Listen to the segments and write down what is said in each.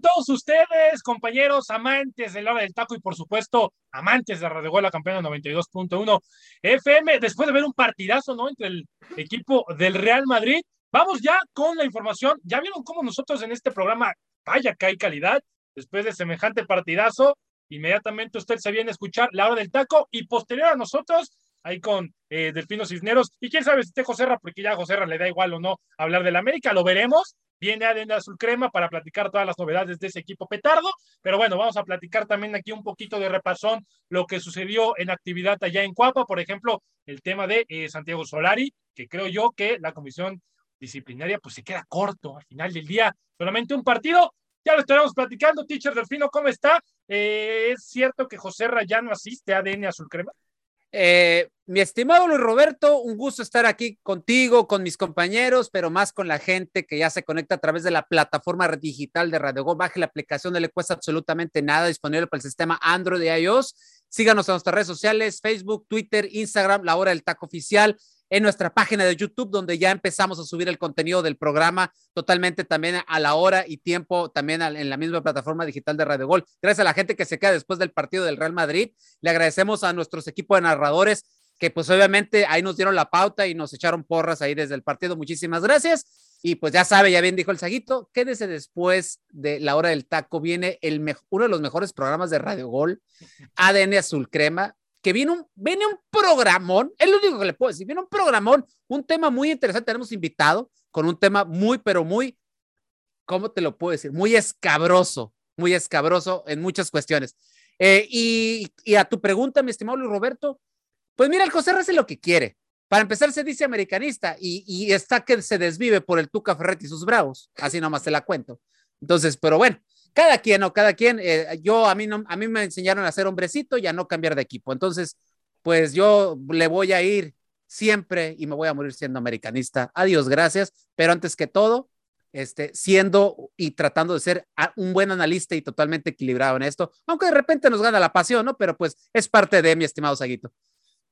Todos ustedes, compañeros, amantes del hora del taco y, por supuesto, amantes de Radio Gol, la campeona 92.1 FM. Después de ver un partidazo, ¿no? Entre el equipo del Real Madrid. Vamos ya con la información. Ya vieron cómo nosotros en este programa, vaya que hay calidad. Después de semejante partidazo, inmediatamente usted se viene a escuchar la hora del taco y posterior a nosotros, ahí con eh, Delfino Cisneros. Y quién sabe si esté Joserra, porque ya a Joserra le da igual o no hablar del América, lo veremos viene ADN Azul Crema para platicar todas las novedades de ese equipo petardo, pero bueno, vamos a platicar también aquí un poquito de repasón lo que sucedió en actividad allá en Cuapa, por ejemplo, el tema de eh, Santiago Solari, que creo yo que la comisión disciplinaria pues se queda corto al final del día, solamente un partido, ya lo estaremos platicando, teacher Delfino, ¿cómo está? Eh, ¿Es cierto que José Rayano asiste a ADN Azul Crema? Eh, mi estimado Luis Roberto, un gusto estar aquí contigo, con mis compañeros, pero más con la gente que ya se conecta a través de la plataforma digital de Radio Go. Baje la aplicación, no le cuesta absolutamente nada, disponible para el sistema Android y iOS. Síganos en nuestras redes sociales, Facebook, Twitter, Instagram, La Hora del Taco Oficial en nuestra página de YouTube, donde ya empezamos a subir el contenido del programa totalmente también a la hora y tiempo, también en la misma plataforma digital de Radio Gol. Gracias a la gente que se queda después del partido del Real Madrid. Le agradecemos a nuestros equipos de narradores que pues obviamente ahí nos dieron la pauta y nos echaron porras ahí desde el partido. Muchísimas gracias. Y pues ya sabe, ya bien dijo el Saguito, quédese después de la hora del taco. Viene el uno de los mejores programas de Radio Gol, ADN Azul Crema, que viene un, viene un programón, es lo único que le puedo decir, viene un programón, un tema muy interesante, tenemos invitado con un tema muy, pero muy, ¿cómo te lo puedo decir? Muy escabroso, muy escabroso en muchas cuestiones. Eh, y, a tu pregunta, mi estimado Luis Roberto, pues mira, el José hace lo que quiere. Para empezar, se dice americanista y, y está que se desvive por el Tuca Ferretti y sus bravos. Así nomás te la cuento. Entonces, pero bueno, cada quien o cada quien, eh, yo a mí, no, a mí me enseñaron a ser hombrecito y a no cambiar de equipo. Entonces, pues yo le voy a ir siempre y me voy a morir siendo americanista. Adiós, gracias. Pero antes que todo, este, siendo y tratando de ser un buen analista y totalmente equilibrado en esto, aunque de repente nos gana la pasión, ¿no? Pero pues es parte de mi estimado Saguito.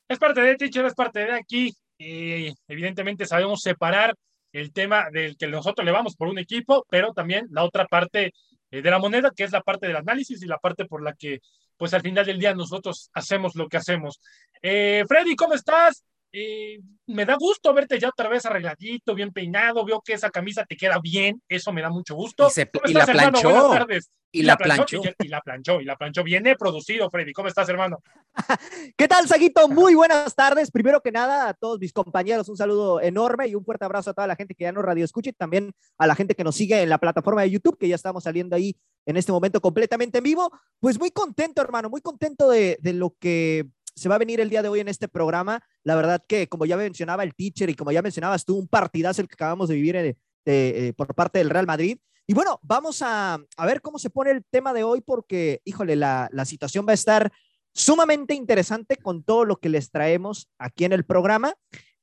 Es parte de teacher, es parte de aquí. y evidentemente sabemos separar el tema del que nosotros le vamos por un equipo, pero también la otra parte eh, de la moneda, que es la parte del análisis y la parte por la que, pues al final del día nosotros hacemos lo que hacemos. Eh, Freddy, ¿cómo estás? Eh, me da gusto verte ya otra vez arregladito, bien peinado, veo que esa camisa te queda bien, eso me da mucho gusto. Y, la planchó. Y, la planchó. Y, la planchó, y la planchó. Viene producido, Freddy. ¿Cómo estás, hermano? ¿Qué tal, Saguito? Muy buenas tardes. Primero que nada, a todos mis compañeros, un saludo enorme y un fuerte abrazo a toda la gente que ya nos radio escucha y también a la gente que nos sigue en la plataforma de YouTube, que ya estamos saliendo ahí en este momento completamente en vivo. Pues muy contento, hermano, muy contento de, de lo que se va a venir el día de hoy en este programa. La verdad que, como ya mencionaba el teacher y como ya mencionabas tú, un partidazo el que acabamos de vivir eh, eh, por parte del Real Madrid. Y bueno, vamos a, a, ver cómo se pone el tema de hoy porque, híjole, la, la situación va a estar sumamente interesante con todo lo que les traemos aquí en el programa.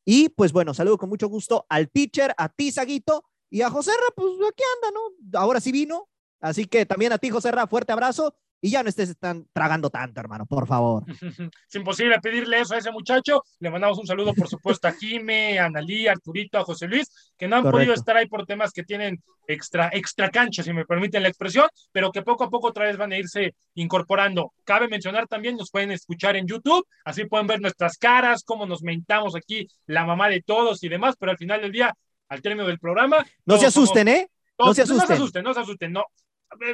Y pues bueno, saludo con mucho gusto al teacher, a ti, Saguito, y a José Ra, pues aquí anda, ¿no? Ahora sí vino. Así que también a ti, José Ra, fuerte abrazo y ya no estés están tragando tanto, hermano, por favor. Es imposible pedirle eso a ese muchacho. Le mandamos un saludo, por supuesto, a Jime, a Analí, a Arturito, a José Luis, que no han podido estar ahí por temas que tienen extra, extra cancha, si me permiten la expresión, pero que poco a poco otra vez van a irse incorporando. Cabe mencionar también, nos pueden escuchar en YouTube, así pueden ver nuestras caras, cómo nos mentamos aquí, la mamá de todos y demás, pero al final del día, al término del programa. No se asusten, ¿eh? no se asusten. No se asusten, no se asusten, no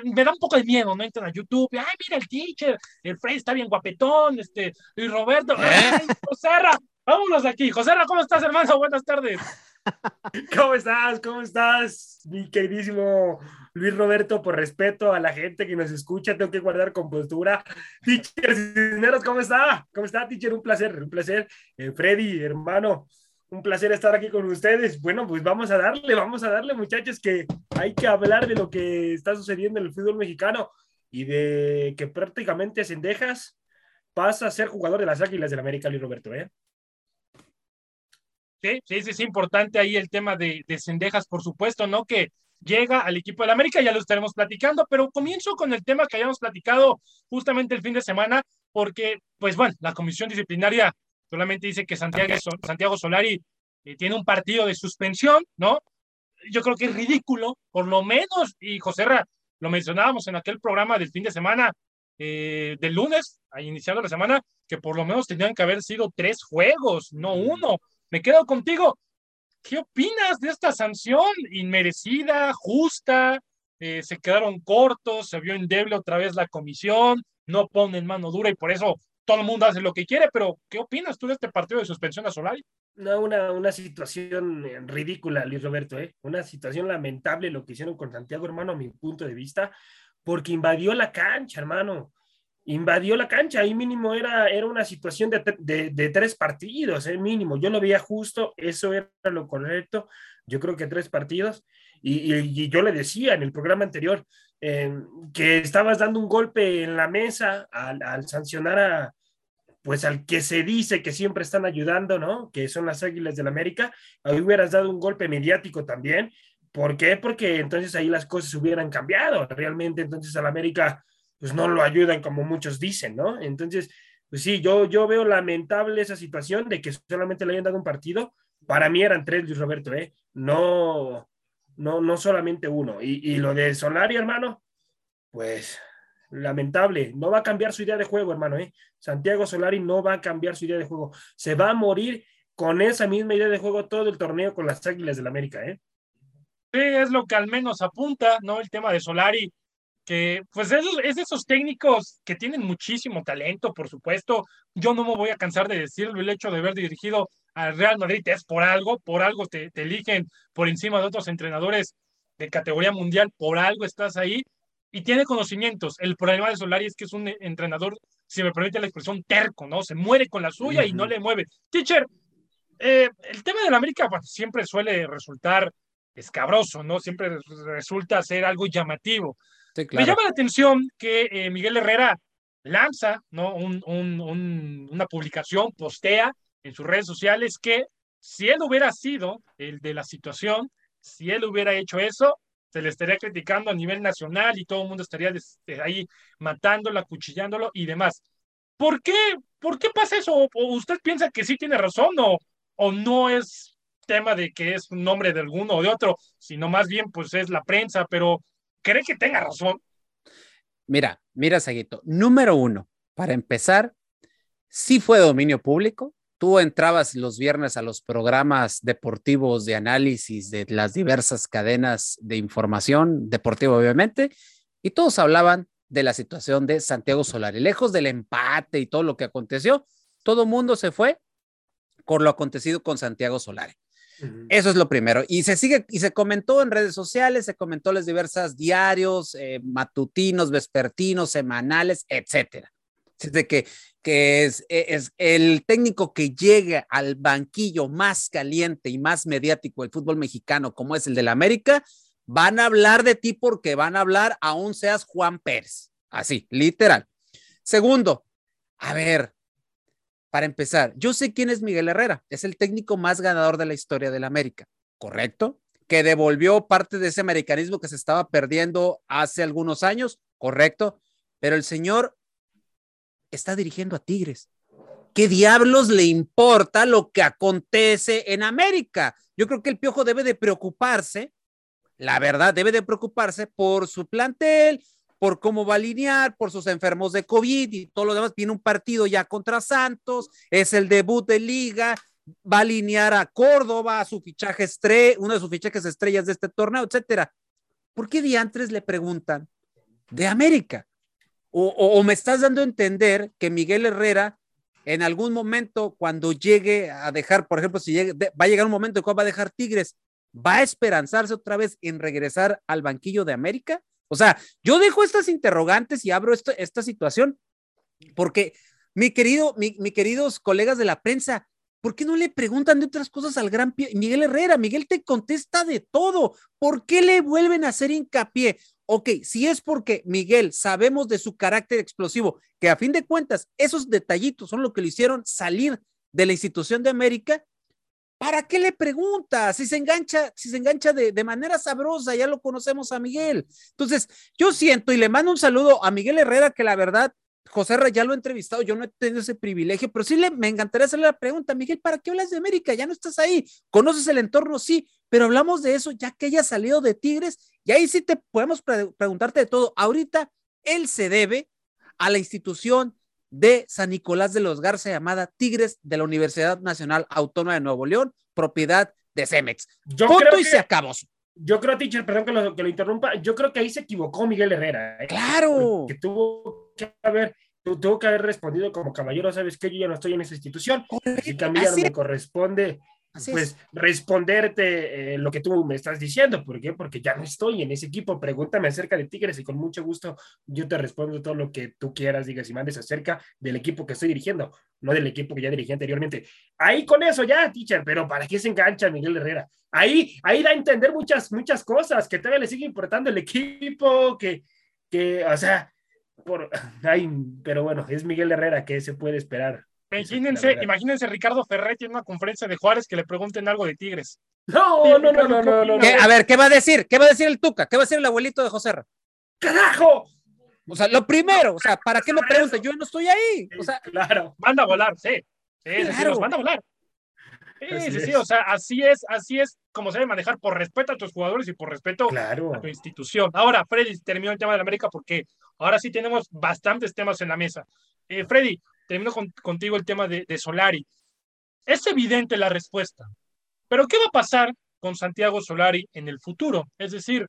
me da un poco de miedo, ¿no? Entran a YouTube, ay, mira el teacher, el Frey está bien guapetón, este, Luis Roberto, ¿Eh? José vámonos aquí. José ¿cómo estás, hermano? Buenas tardes. ¿Cómo estás? ¿Cómo estás? Mi queridísimo Luis Roberto, por respeto a la gente que nos escucha, tengo que guardar compostura. Teacher Cisneros, ¿cómo está? ¿Cómo está, teacher? Un placer, un placer. Eh, Freddy, hermano, un placer estar aquí con ustedes. Bueno, pues vamos a darle, vamos a darle, muchachos, que hay que hablar de lo que está sucediendo en el fútbol mexicano y de que prácticamente Sendejas pasa a ser jugador de las Águilas del América, Luis Roberto, ¿eh? Sí, sí, es importante ahí el tema de, de Cendejas, por supuesto, ¿no? Que llega al equipo del América, ya lo estaremos platicando, pero comienzo con el tema que habíamos platicado justamente el fin de semana, porque, pues bueno, la comisión disciplinaria solamente dice que Santiago, Santiago Solari eh, tiene un partido de suspensión, ¿no? Yo creo que es ridículo, por lo menos, y José Ra, lo mencionábamos en aquel programa del fin de semana, eh, del lunes, iniciando la semana, que por lo menos tenían que haber sido tres juegos, no uno me quedo contigo. ¿Qué opinas de esta sanción inmerecida, justa? Eh, se quedaron cortos, se vio endeble otra vez la comisión, no ponen mano dura y por eso todo el mundo hace lo que quiere, pero ¿qué opinas tú de este partido de suspensión a Solari? No, una, una situación eh, ridícula, Luis Roberto, ¿eh? una situación lamentable lo que hicieron con Santiago, hermano, a mi punto de vista, porque invadió la cancha, hermano invadió la cancha, ahí mínimo era, era una situación de, de, tres partidos, eh, mínimo, yo lo veía justo, eso era lo correcto, yo creo que tres partidos, y, y, yo le decía en el programa anterior eh, que estabas dando un golpe en la mesa al, sancionar a, pues al que se dice que siempre están ayudando, ¿no? Que son las Águilas del América, ahí hubieras dado un golpe mediático también, ¿por qué? Porque entonces ahí las cosas hubieran cambiado, realmente entonces al América pues no lo ayudan como muchos dicen, ¿no? Entonces, pues sí, yo, yo veo lamentable esa situación de que solamente le hayan dado un partido. Para mí eran tres, Luis Roberto, ¿eh? No, no, no solamente uno. Y, y lo de Solari, hermano, pues lamentable. No va a cambiar su idea de juego, hermano, ¿eh? Santiago Solari no va a cambiar su idea de juego. Se va a morir con esa misma idea de juego todo el torneo con las Águilas del América, ¿eh? Sí, es lo que al menos apunta, ¿no? El tema de Solari que pues es, es, de esos técnicos que tienen muchísimo talento, por supuesto. Yo no me voy a cansar de decirlo, el hecho de haber dirigido al Real Madrid es por algo, por algo te, te eligen por encima de otros entrenadores de categoría mundial, por algo estás ahí y tiene conocimientos. El problema de Solari es que es un entrenador, si me permite la expresión, terco, ¿no? Se muere con la suya y no le mueve. Teacher, eh, el tema de la América pues, siempre suele resultar escabroso, ¿no? Siempre resulta ser algo llamativo. Me llama la atención que eh, Miguel Herrera lanza ¿no? una publicación, postea en sus redes sociales que si él hubiera sido el de la situación, si él hubiera hecho eso, se le estaría criticando a nivel nacional y todo el mundo estaría eh, ahí matándolo, acuchillándolo y demás. ¿Por qué, ¿Por qué pasa eso? ¿O usted piensa que sí tiene razón o, o no es tema de que es un nombre de alguno o de otro, sino más bien pues es la prensa, pero ¿Cree que tenga razón? Mira, mira, Saguito. Número uno, para empezar, sí fue dominio público. Tú entrabas los viernes a los programas deportivos de análisis de las diversas cadenas de información, deportiva obviamente, y todos hablaban de la situación de Santiago Solari. Lejos del empate y todo lo que aconteció, todo el mundo se fue por lo acontecido con Santiago Solari. Eso es lo primero. Y se sigue, y se comentó en redes sociales, se comentó en los diversas diarios, eh, matutinos, vespertinos, semanales, etcétera. De que, que es, e, es, el técnico que llegue al banquillo más caliente y más mediático del fútbol mexicano, como es el de la América, van a hablar de ti porque van a hablar aún seas Juan Pérez. Así, literal. Segundo, a ver, para empezar, yo sé quién es Miguel Herrera, es el técnico más ganador de la historia del América, ¿correcto? Que devolvió parte de ese americanismo que se estaba perdiendo hace algunos años, ¿correcto? Pero el señor está dirigiendo a Tigres. ¿Qué diablos le importa lo que acontece en América? Yo creo que el Piojo debe de preocuparse, la verdad, debe de preocuparse por su plantel, por cómo va a alinear, por sus enfermos de COVID y todo lo demás. Viene un partido ya contra Santos, es el debut de liga, va a alinear a Córdoba, a su fichaje estrella, uno de sus fichajes estrellas de este torneo, etcétera. ¿Por qué diantres le preguntan de América? O, me estás dando a entender que Miguel Herrera en algún momento cuando llegue a dejar, por ejemplo, si llegue, va a llegar un momento en cual va a dejar Tigres, va a esperanzarse otra vez en regresar al banquillo de América? O sea, yo dejo estas interrogantes y abro esta situación porque mi querido, mi, queridos colegas de la prensa, ¿por qué no le preguntan de otras cosas al gran Miguel Herrera? Miguel te contesta de todo. ¿Por qué le vuelven a hacer hincapié? Ok, si es porque Miguel sabemos de su carácter explosivo, que a fin de cuentas esos detallitos son lo que le hicieron salir de la institución de América, ¿para qué le pregunta? Si se engancha, si se engancha de, manera sabrosa, ya lo conocemos a Miguel. Entonces, yo siento y le mando un saludo a Miguel Herrera, que la verdad José Ra ya lo he entrevistado, yo no he tenido ese privilegio, pero sí le, me encantaría hacerle la pregunta, Miguel, ¿para qué hablas de América? Ya no estás ahí, conoces el entorno, sí, pero hablamos de eso ya que ella salido de Tigres y ahí sí te podemos preguntarte de todo. Ahorita él se debe a la institución de San Nicolás de los Garza llamada Tigres de la Universidad Nacional Autónoma de Nuevo León, propiedad de Cemex. Yo creo y se acabó. Yo creo, teacher, perdón que lo, que lo, interrumpa, yo creo que ahí se equivocó Miguel Herrera. ¿eh? Claro. Que tuvo que haber, tuvo que haber respondido como caballero, sabes que yo ya no estoy en esa institución, así que a mí ya no me corresponde pues responderte eh, lo que tú me estás diciendo. ¿Por qué? Porque ya no estoy en ese equipo. Pregúntame acerca de Tigres y con mucho gusto yo te respondo todo lo que tú quieras, digas y mandes acerca del equipo que estoy dirigiendo, no del equipo que ya dirigí anteriormente. Ahí con eso ya, teacher, pero ¿para qué se engancha Miguel Herrera? Ahí, ahí da a entender muchas, muchas cosas, que todavía le sigue importando el equipo, que, que o sea, por, ay, pero bueno, es Miguel Herrera, ¿qué se puede esperar? Imagínense, imagínense Ricardo Ferretti en una conferencia de Juárez que le pregunten algo de Tigres. No, no, no, no, no, no, A ver, ¿qué va a decir? ¿Qué va a decir el Tuca? ¿Qué va a decir el abuelito de José? ¡Carajo! O sea, lo primero, o sea, ¿para qué me preguntan? Yo no estoy ahí. O sea, claro. Manda a volar, sí. Sí, claro. manda a volar. Sí, sí, sí, o sea, así es, así es como se debe manejar por respeto a tus jugadores y por respeto a tu institución. Ahora, Freddy, terminó el tema de la América porque ahora sí tenemos bastantes temas en la mesa. Eh, Freddy, termino contigo el tema de, Solari. Es evidente la respuesta, pero ¿qué va a pasar con Santiago Solari en el futuro? Es decir,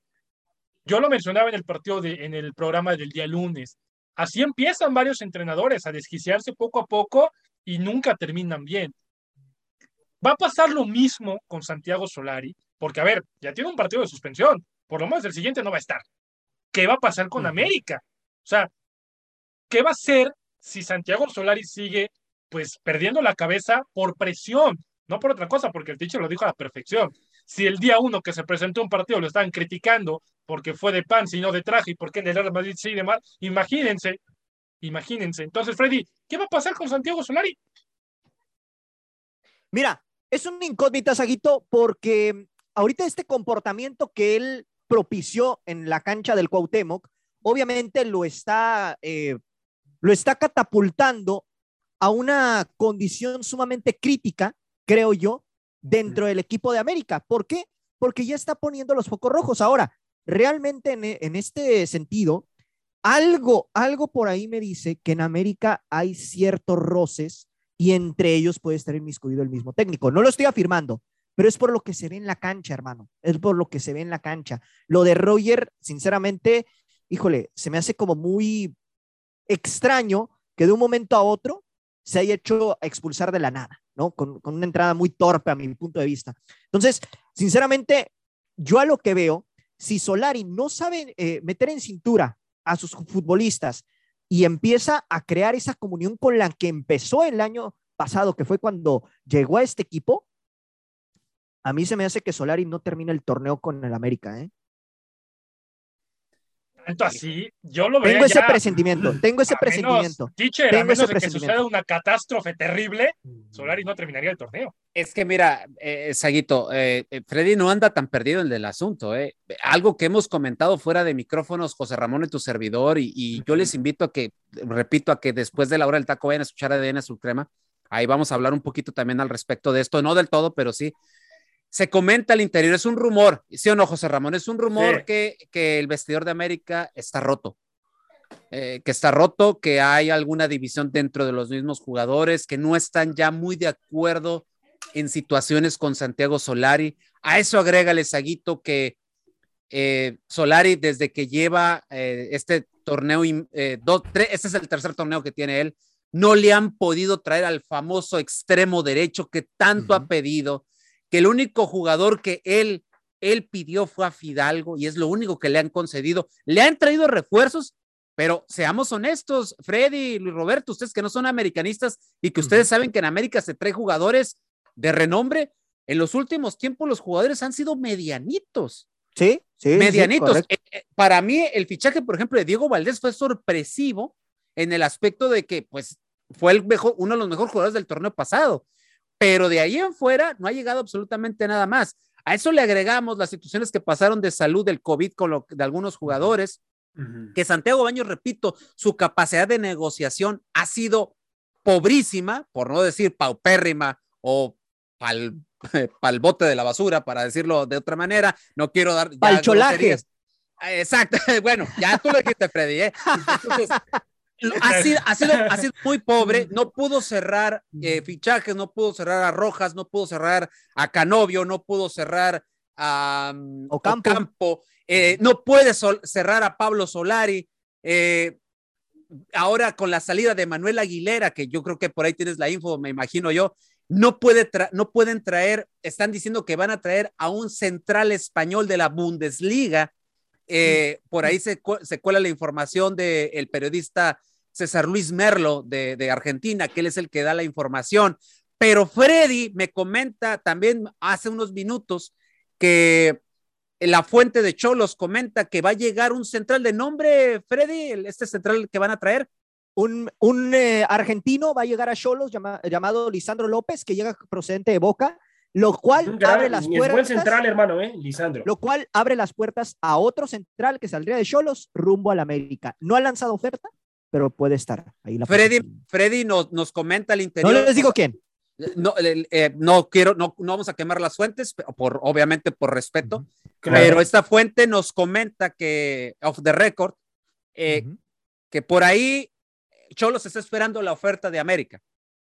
yo lo mencionaba en el partido, de, en el programa del día lunes. Así empiezan varios entrenadores a desquiciarse poco a poco y nunca terminan bien. Va a pasar lo mismo con Santiago Solari, porque a ver, ya tiene un partido de suspensión, por lo menos el siguiente no va a estar. ¿Qué va a pasar con América? O sea, ¿qué va a hacer si Santiago Solari sigue pues perdiendo la cabeza por presión, no por otra cosa, porque el teacher lo dijo a la perfección. Si el día uno que se presentó un partido lo estaban criticando porque fue de pan, sino de traje, y porque en el Real Madrid sí de mal, imagínense, imagínense. Entonces, Freddy, ¿qué va a pasar con Santiago Solari? Mira, es un incógnita, Saguito, porque ahorita este comportamiento que él propició en la cancha del Cuauhtémoc, obviamente lo está eh, lo está catapultando a una condición sumamente crítica, creo yo, dentro del equipo de América. ¿Por qué? Porque ya está poniendo los focos rojos. Ahora, realmente en, este sentido, algo, algo por ahí me dice que en América hay ciertos roces y entre ellos puede estar inmiscuido el mismo técnico. No lo estoy afirmando, pero es por lo que se ve en la cancha, hermano. Es por lo que se ve en la cancha. Lo de Roger, sinceramente, híjole, se me hace como muy extraño que de un momento a otro se haya hecho expulsar de la nada, ¿no? Con, una entrada muy torpe a mi punto de vista. Entonces, sinceramente, yo a lo que veo, si Solari no sabe eh, meter en cintura a sus futbolistas y empieza a crear esa comunión con la que empezó el año pasado, que fue cuando llegó a este equipo, a mí se me hace que Solari no termina el torneo con el América, ¿eh? Tanto así, yo lo veo. Tengo ese presentimiento, tengo ese presentimiento. teacher, tengo a menos de que suceda una catástrofe terrible, Solari no terminaría el torneo. Es que mira, eh, Saguito, eh, eh, Freddy no anda tan perdido en el asunto. Eh. Algo que hemos comentado fuera de micrófonos, José Ramón y tu servidor, y, yo les invito a que, repito, a que después de la hora del taco vayan a escuchar ADN Azul Crema. Ahí vamos a hablar un poquito también al respecto de esto, no del todo, pero sí se comenta al interior, es un rumor, ¿sí o no, José Ramón? Es un rumor que, el vestidor de América está roto. Eh, que está roto, que hay alguna división dentro de los mismos jugadores, que no están ya muy de acuerdo en situaciones con Santiago Solari. A eso agrégale, Saguito, que eh, Solari, desde que lleva eh, este torneo, dos, tres, este es el tercer torneo que tiene él, no le han podido traer al famoso extremo derecho que tanto ha pedido, que el único jugador que él, él pidió fue a Fidalgo y es lo único que le han concedido. Le han traído refuerzos, pero seamos honestos, Freddy Luis Roberto, ustedes que no son americanistas y que ustedes saben que en América se trae jugadores de renombre, en los últimos tiempos los jugadores han sido medianitos. Sí, sí. Medianitos. Eh, eh, para mí, el fichaje, por ejemplo, de Diego Valdés fue sorpresivo en el aspecto de que, pues, fue el mejor, uno de los mejores jugadores del torneo pasado. Pero de ahí en fuera no ha llegado absolutamente nada más. A eso le agregamos las situaciones que pasaron de salud del COVID con lo, de algunos jugadores, que Santiago Baños, repito, su capacidad de negociación ha sido pobrísima, por no decir paupérrima o pal, pal bote de la basura, para decirlo de otra manera. No quiero dar. Palcholaje. Exacto. Bueno, ya tú lo dijiste, Freddy. ¿eh? Entonces, ha sido, ha, sido, ha sido, muy pobre, no pudo cerrar eh, fichajes, no pudo cerrar a Rojas, no pudo cerrar a Canovio, no pudo cerrar a um, Ocampo, Ocampo eh, no puede cerrar a Pablo Solari. Eh, ahora con la salida de Manuel Aguilera, que yo creo que por ahí tienes la info, me imagino yo, no, puede no pueden traer, están diciendo que van a traer a un central español de la Bundesliga. Eh, por ahí se, se, cuela la información del periodista César Luis Merlo de, de, Argentina, que él es el que da la información. Pero Freddy me comenta también hace unos minutos que la fuente de Cholos comenta que va a llegar un central de nombre, Freddy, este central que van a traer. Un, un eh, argentino va a llegar a Cholos llama, llamado Lisandro López, que llega procedente de Boca, lo cual gran, abre las puertas. buen central, hermano, ¿eh? Lisandro. Lo cual abre las puertas a otro central que saldría de Cholos rumbo al América. No ha lanzado oferta, pero puede estar ahí. La Freddy, Freddy nos, nos comenta al interior. No les digo quién. No, eh, no quiero, no, no, vamos a quemar las fuentes, por, obviamente por respeto, uh -huh. claro. pero esta fuente nos comenta que, off the record, eh, uh -huh. que por ahí Cholos está esperando la oferta de América.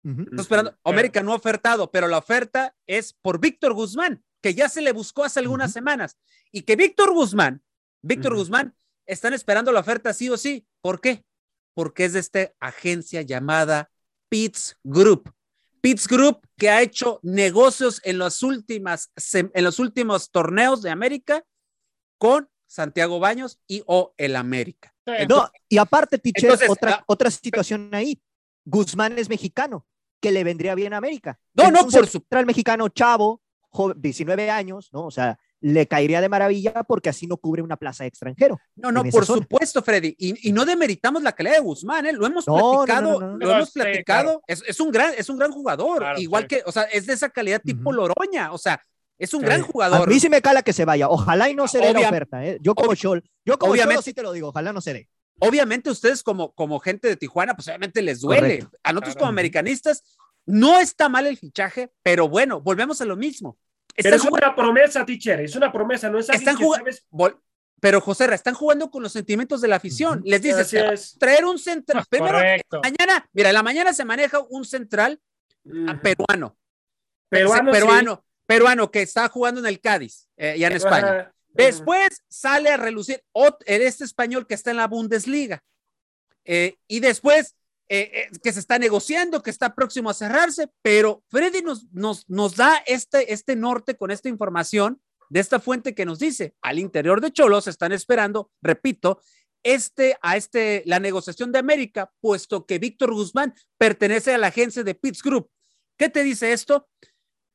Uh -huh. Está esperando, América no ha ofertado, pero la oferta es por Víctor Guzmán, que ya se le buscó hace algunas semanas, y que Víctor Guzmán, Víctor Guzmán, están esperando la oferta sí o sí. ¿Por qué? Porque es de esta agencia llamada Pitts Group. Pitts Group, que ha hecho negocios en, las últimas, en los últimos torneos de América con Santiago Baños y o el América. Entonces, no, y aparte, entonces, otra, uh, otra situación ahí. Guzmán es mexicano, que le vendría bien a América. No, no, por su. El mexicano chavo, joven, 19 años, ¿no? O sea, le caería de maravilla porque así no cubre una plaza de extranjero. No, no, por zona. supuesto, Freddy. Y, y, no demeritamos la calidad de Guzmán, ¿eh? Lo hemos no, platicado, no, no, lo hemos platicado. Sí, claro. es, es, un gran, es un gran jugador. Claro, Igual sí. que, o sea, es de esa calidad tipo uh -huh. Loroña. O sea, es un sí. gran jugador. A mí sí me cala que se vaya. Ojalá y no se dé la oferta. ¿eh? Yo como Chol, yo como Obviamente, sí te lo digo, ojalá no se dé. Obviamente ustedes como, como gente de Tijuana, pues obviamente les duele. Correcto. A nosotros como americanistas, no está mal el fichaje, pero bueno, volvemos a lo mismo pero es una promesa, teacher, es una promesa, no es están Pero José, están jugando con los sentimientos de la afición. Les dices, traer un central. Primero, mañana, mira, en la mañana se maneja un central uh -huh. peruano. Peruano, peruano, sí. peruano que está jugando en el Cádiz, eh, ya en España. Después sale a relucir este español que está en la Bundesliga. Eh, y después eh, eh, que se está negociando, que está próximo a cerrarse, pero Freddy nos, nos, nos da este, este norte con esta información de esta fuente que nos dice, al interior de Cholos están esperando, repito, este, a este, la negociación de América, puesto que Víctor Guzmán pertenece a la agencia de Pitts Group. ¿Qué te dice esto?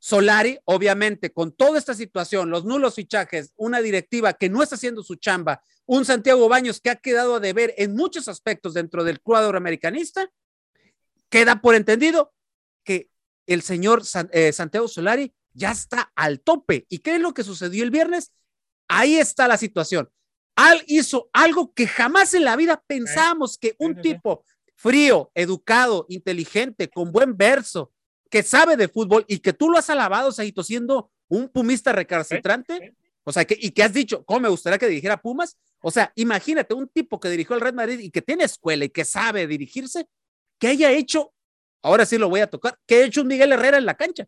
Solari, obviamente, con toda esta situación, los nulos fichajes, una directiva que no está haciendo su chamba, un Santiago Baños que ha quedado a deber en muchos aspectos dentro del cuadro americanista, queda por entendido que el señor San, eh, Santiago Solari ya está al tope. ¿Y qué es lo que sucedió el viernes? Ahí está la situación. Al hizo algo que jamás en la vida pensábamos que un tipo frío, educado, inteligente, con buen verso, que sabe de fútbol y que tú lo has alabado, Saito, siendo un pumista recalcitrante, o sea, que, y que has dicho, ¿cómo me gustaría que dirigiera Pumas? O sea, imagínate un tipo que dirigió el Red Madrid y que tiene escuela y que sabe dirigirse, que haya hecho, ahora sí lo voy a tocar, que haya hecho un Miguel Herrera en la cancha.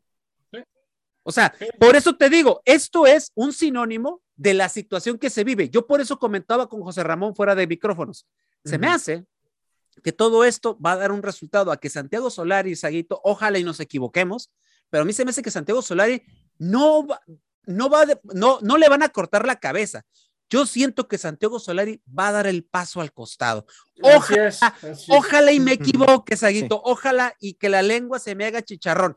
O sea, por eso te digo, esto es un sinónimo de la situación que se vive. Yo por eso comentaba con José Ramón fuera de micrófonos. Se uh -huh. me hace que todo esto va a dar un resultado a que Santiago Solari, Saguito, ojalá y nos equivoquemos, pero a mí se me hace que Santiago Solari no va, no va, no, no le van a cortar la cabeza. Yo siento que Santiago Solari va a dar el paso al costado. Ojalá, ojalá y me equivoque, Saguito. Ojalá y que la lengua se me haga chicharrón.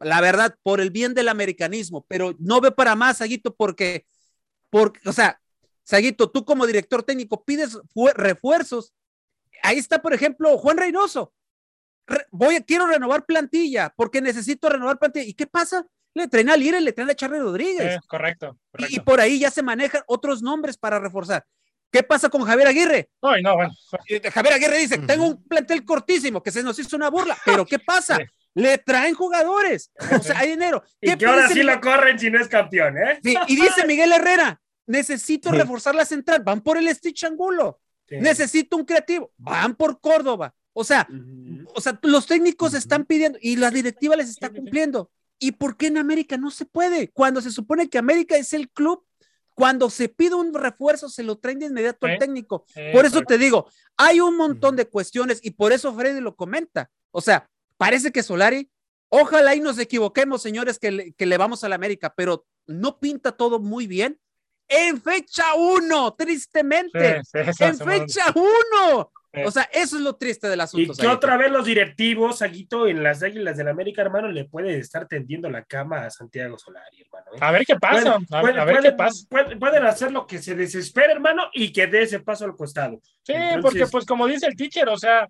La verdad, por el bien del americanismo, pero no ve para más, Saguito, porque, porque, o sea, Saguito, tú como director técnico pides refuerzos. Ahí está, por ejemplo, Juan Reynoso. voy, quiero renovar plantilla porque necesito renovar plantilla. ¿Y qué pasa? le traen a Lira y le traen a Charlie Rodríguez. correcto, Y, por ahí ya se manejan otros nombres para reforzar. ¿Qué pasa con Javier Aguirre? Ay, no, bueno. Javier Aguirre dice, tengo un plantel cortísimo, que se nos hizo una burla, pero ¿qué pasa? Le traen jugadores, o sea, hay dinero. y que ahora sí lo corren si no es campeón, ¿eh? y dice Miguel Herrera, necesito reforzar la central, van por el Stitch Angulo. Necesito un creativo, van por Córdoba. O sea, o sea, los técnicos están pidiendo y la directiva les está cumpliendo. ¿Y por qué en América no se puede? Cuando se supone que América es el club, cuando se pide un refuerzo, se lo traen de inmediato al técnico. por eso te digo, hay un montón de cuestiones y por eso Freddy lo comenta. O sea, parece que Solari, ojalá y nos equivoquemos, señores, que le, que le vamos a la América, pero no pinta todo muy bien. En fecha uno, tristemente. en fecha uno. O sea, eso es lo triste del asunto. Y que otra vez los directivos, Aguito, en las Águilas del América, hermano, le puede estar tendiendo la cama a Santiago Solari, hermano. ¿eh? A ver qué pasa. a, ver qué pasa. Pueden, hacer lo que se desespera, hermano, y que dé ese paso al costado. Sí, porque pues como dice el teacher, o sea,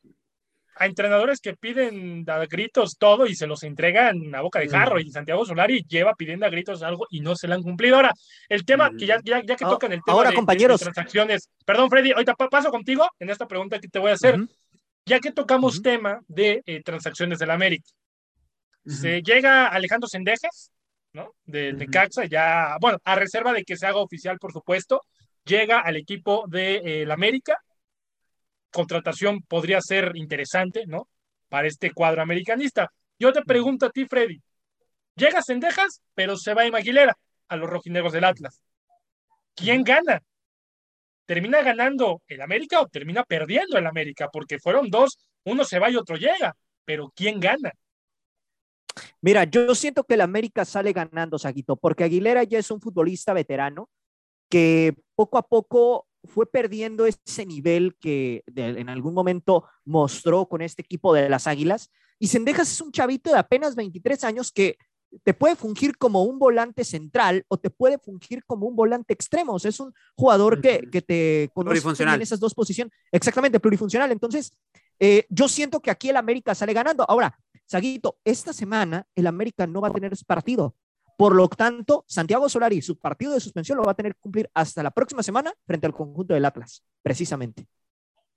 a entrenadores que piden a gritos todo y se los entregan a boca de jarro. Y Santiago Solari lleva pidiendo a gritos algo y no se lo han cumplido. Ahora, el tema que ya, ya, que ah, tocan el tema de, compañeros. transacciones. Perdón, Freddy, ahorita paso contigo en esta pregunta que te voy a hacer. Ya que tocamos tema de eh, transacciones del América. Se llega Alejandro Sendejas, ¿no? De, de Caxa, ya, bueno, a reserva de que se haga oficial, por supuesto, llega al equipo de eh, América contratación podría ser interesante, ¿no? Para este cuadro americanista. Yo te pregunto a ti, Freddy. Llega Sendejas, pero se va en Maguilera a los rojinegros del Atlas. ¿Quién gana? ¿Termina ganando el América o termina perdiendo el América? Porque fueron dos, uno se va y otro llega, pero ¿quién gana? Mira, yo siento que el América sale ganando, Saguito, porque Aguilera ya es un futbolista veterano que poco a poco fue perdiendo ese nivel que en algún momento mostró con este equipo de las Águilas. Y Sendejas es un chavito de apenas 23 años que te puede fungir como un volante central o te puede fungir como un volante extremo. O sea, es un jugador que, que te conoce en esas dos posiciones. Exactamente, plurifuncional. Entonces, eh, yo siento que aquí el América sale ganando. Ahora, Saguito, esta semana el América no va a tener partido. Por lo tanto, Santiago Solari, su partido de suspensión lo va a tener que cumplir hasta la próxima semana frente al conjunto del Atlas, precisamente.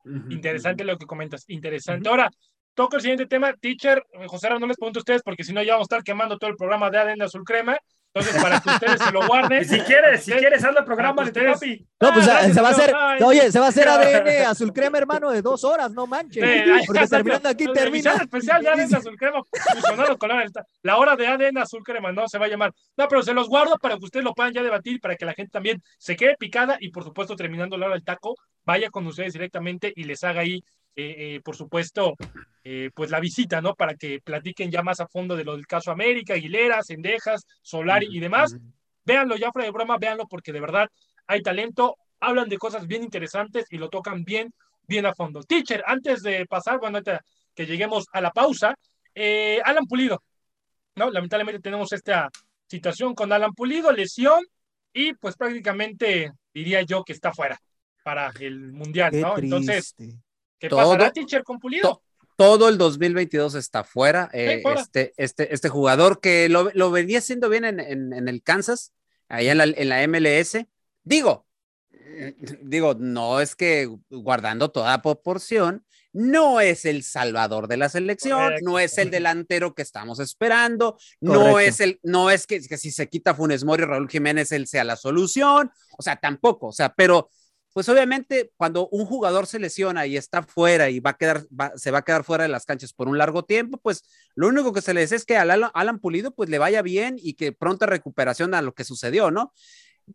Interesante lo que comentas, interesante. Ahora, toco el siguiente tema. Teacher, José no les pregunto a ustedes porque si no ya vamos a estar quemando todo el programa de ADN Azul Crema. Entonces, para que ustedes se lo guarden. si quieres, si quieres, haz el programa de papi. No, pues ah, se va a hacer, oye, se va a hacer ADN azul crema, hermano, de dos horas, no manches. porque terminando aquí termina. especial de ADN azul crema, con la hora de ADN azul crema, ¿no? Se va a llamar. No, pero se los guardo para que ustedes lo puedan ya debatir, para que la gente también se quede picada y, por supuesto, terminando la hora del taco, vaya con ustedes directamente y les haga ahí eh, eh, por supuesto, eh, pues la visita, ¿no? Para que platiquen ya más a fondo de lo del caso América, Aguilera, Cendejas, Solari y demás. Véanlo ya fuera de broma, véanlo porque de verdad hay talento, hablan de cosas bien interesantes y lo tocan bien, bien a fondo. Teacher, antes de pasar, bueno, que lleguemos a la pausa, Alan Pulido, ¿no? Lamentablemente tenemos esta situación con Alan Pulido, lesión y pues prácticamente diría yo que está fuera para el Mundial, ¿no? Entonces, ¿Qué todo, teacher, con Pulido? todo el 2022 está fuera. Eh, este, este, este jugador que lo, lo venía haciendo bien en, en, el Kansas, allá en la, en la MLS. Digo, digo, no es que guardando toda proporción, no es el salvador de la selección, no es el delantero que estamos esperando, no es el, no es que, que, si se quita Funes Mori, Raúl Jiménez, él sea la solución, o sea, tampoco, o sea, pero pues obviamente cuando un jugador se lesiona y está fuera y va a quedar, se va a quedar fuera de las canchas por un largo tiempo, pues lo único que se le desea es que a Alan, Pulido pues le vaya bien y que pronta recuperación a lo que sucedió, ¿no?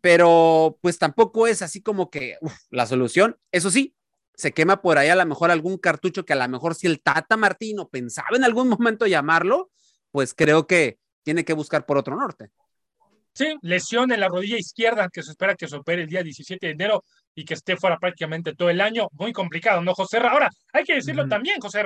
Pero pues tampoco es así como que la solución. Eso sí, se quema por ahí a lo mejor algún cartucho que a lo mejor si el Tata Martino pensaba en algún momento llamarlo, pues creo que tiene que buscar por otro norte. Sí, lesión en la rodilla izquierda que se espera que se opere el día 17 de enero y que esté fuera prácticamente todo el año. Muy complicado, ¿no, José Ahora, hay que decirlo también, José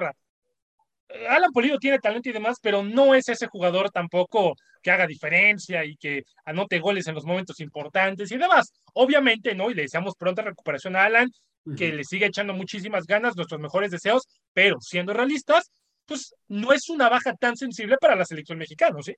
eh, Alan Polido tiene talento y demás, pero no es ese jugador tampoco que haga diferencia y que anote goles en los momentos importantes y demás. Obviamente, ¿no? Y le deseamos pronta recuperación a Alan, que le sigue echando muchísimas ganas, nuestros mejores deseos, pero siendo realistas, pues no es una baja tan sensible para la selección mexicana, ¿sí?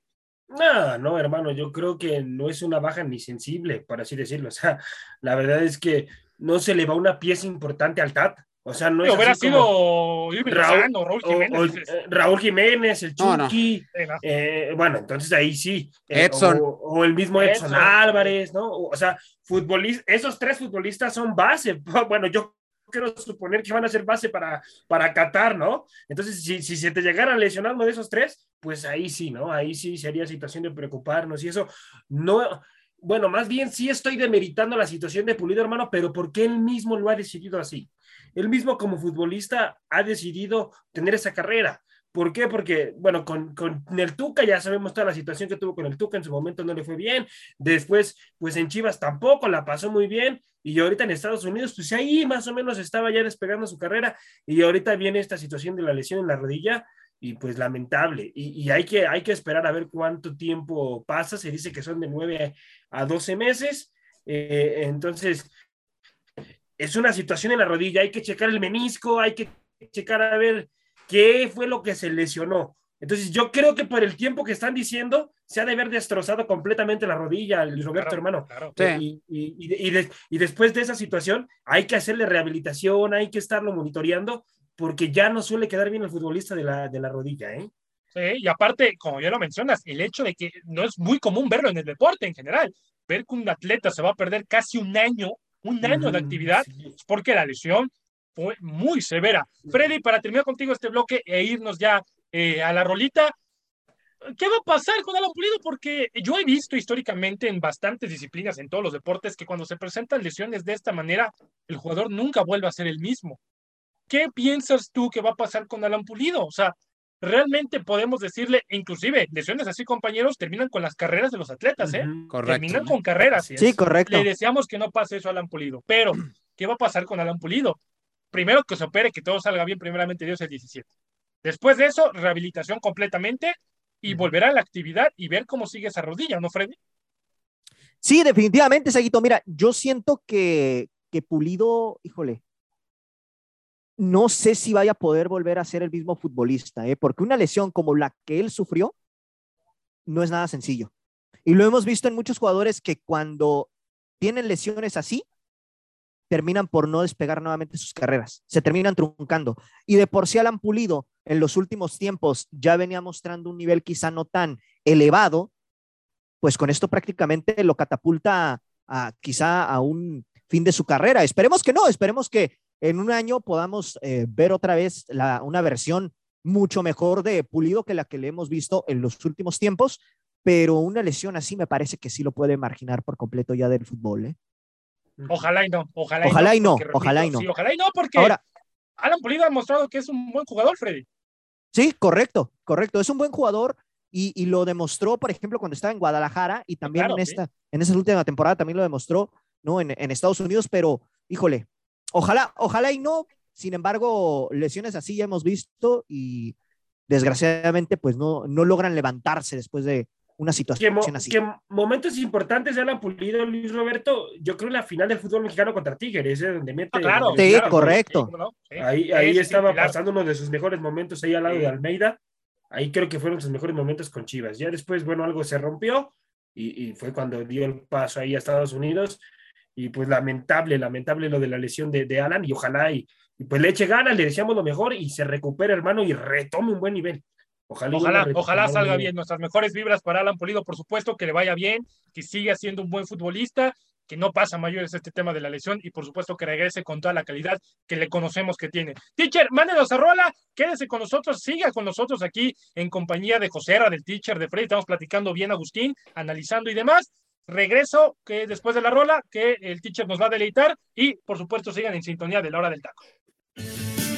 No, no, hermano, yo creo que no es una baja ni sensible, por así decirlo. O sea, la verdad es que no se le va una pieza importante al TAT. O sea, no es hubiera sido Raúl, Raúl, Jiménez. Eh, Raúl Jiménez, el Chucky. Eh, bueno, entonces ahí sí. Eh, Edson. O, el mismo Edson, Álvarez, ¿no? O, sea, futbolistas, esos tres futbolistas son base. Bueno, yo quiero suponer que van a ser base para, para Qatar, ¿no? Entonces, si, si se te llegara a lesionar uno de esos tres, pues ahí sí, ¿no? Ahí sí sería situación de preocuparnos y eso no, bueno, más bien sí estoy demeritando la situación de Pulido, hermano, pero porque él mismo lo ha decidido así. Él mismo como futbolista ha decidido tener esa carrera. ¿Por qué? Porque, bueno, con, con, el Tuca ya sabemos toda la situación que tuvo con el Tuca, en su momento no le fue bien, después, pues en Chivas tampoco la pasó muy bien, y ahorita en Estados Unidos, pues ahí más o menos estaba ya despegando su carrera, y ahorita viene esta situación de la lesión en la rodilla, y pues lamentable. Y, hay, que, hay que esperar a ver cuánto tiempo pasa. Se dice que son de 9 a 12 meses. Eh, entonces, es una situación en la rodilla. Hay que checar el menisco, hay que checar a ver qué fue lo que se lesionó. Entonces, yo creo que por el tiempo que están diciendo, se ha de haber destrozado completamente la rodilla, el Roberto hermano. Y, y, después de esa situación, hay que hacerle rehabilitación, hay que estarlo monitoreando, porque ya no suele quedar bien el futbolista de la, de la rodilla, ¿eh? Sí, y aparte, como ya lo mencionas, el hecho de que no es muy común verlo en el deporte en general, ver que un atleta se va a perder casi un año, un año de actividad, es porque la lesión muy severa. Freddy, para terminar contigo este bloque e irnos ya eh, a la rolita, ¿qué va a pasar con Alan Pulido? Porque yo he visto históricamente en bastantes disciplinas, en todos los deportes, que cuando se presentan lesiones de esta manera, el jugador nunca vuelve a ser el mismo. ¿qué piensas tú que va a pasar con Alan Pulido? O sea, realmente podemos decirle, inclusive lesiones así, compañeros, terminan con las carreras de los atletas, ¿eh? correcto. Terminan con carreras. Sí, correcto. Le deseamos que no pase eso a Alan Pulido, pero ¿qué va a pasar con Alan Pulido? Primero que se opere, que todo salga bien, primeramente Dios el 17. Después de eso, rehabilitación completamente y volver a la actividad y ver cómo sigue esa rodilla, ¿no, Freddy? Sí, definitivamente, Seguito. Mira, yo siento que, que Pulido, híjole, no sé si vaya a poder volver a ser el mismo futbolista, ¿eh? porque una lesión como la que él sufrió no es nada sencillo. Y lo hemos visto en muchos jugadores que cuando tienen lesiones así, terminan por no despegar nuevamente sus carreras, se terminan truncando. Y de por sí Alan Pulido en los últimos tiempos ya venía mostrando un nivel quizá no tan elevado, pues con esto prácticamente lo catapulta a, quizá a un fin de su carrera. Esperemos que no, esperemos que en un año podamos eh, ver otra vez la, una versión mucho mejor de Pulido que la que le hemos visto en los últimos tiempos, pero una lesión así me parece que sí lo puede marginar por completo ya del fútbol. ¿eh? Ojalá y no, ojalá, ojalá y no, ojalá y no. Sí, ojalá y no, porque Ahora, Alan Pulido ha mostrado que es un buen jugador, Freddy. Sí, correcto, correcto, es un buen jugador y, y lo demostró, por ejemplo, cuando estaba en Guadalajara y también en, esta, en esa última temporada también lo demostró, ¿no? En, en Estados Unidos, pero híjole, Ojalá, ojalá y no. Sin embargo, lesiones así ya hemos visto y desgraciadamente pues no, no logran levantarse después de una situación así. Que momentos importantes de Alan Pulido, Luis Roberto, yo creo la final del fútbol mexicano contra Tigres, ¿eh? donde mete. Ah, claro, sí, correcto. ahí ahí estaba pasando uno de sus mejores momentos ahí al lado de Almeida. Ahí creo que fueron sus mejores momentos con Chivas. Ya después, bueno, algo se rompió y, y fue cuando dio el paso ahí a Estados Unidos y pues lamentable, lamentable lo de la lesión de, Alan y ojalá y, pues le eche ganas, le deseamos lo mejor y se recupere hermano y retome un buen nivel. Ojalá, ojalá, ojalá salga bien. Nuestras mejores vibras para Alan Polido, por supuesto, que le vaya bien, que siga siendo un buen futbolista, que no pasa mayores este tema de la lesión y por supuesto que regrese con toda la calidad que le conocemos que tiene. Teacher, mándenos a Rola, quédese con nosotros, siga con nosotros aquí en compañía de Josera, del Teacher, de Freddy, estamos platicando bien Agustín, analizando y demás regreso que después de la rola que el teacher nos va a deleitar y por supuesto sigan en sintonía de la hora del taco.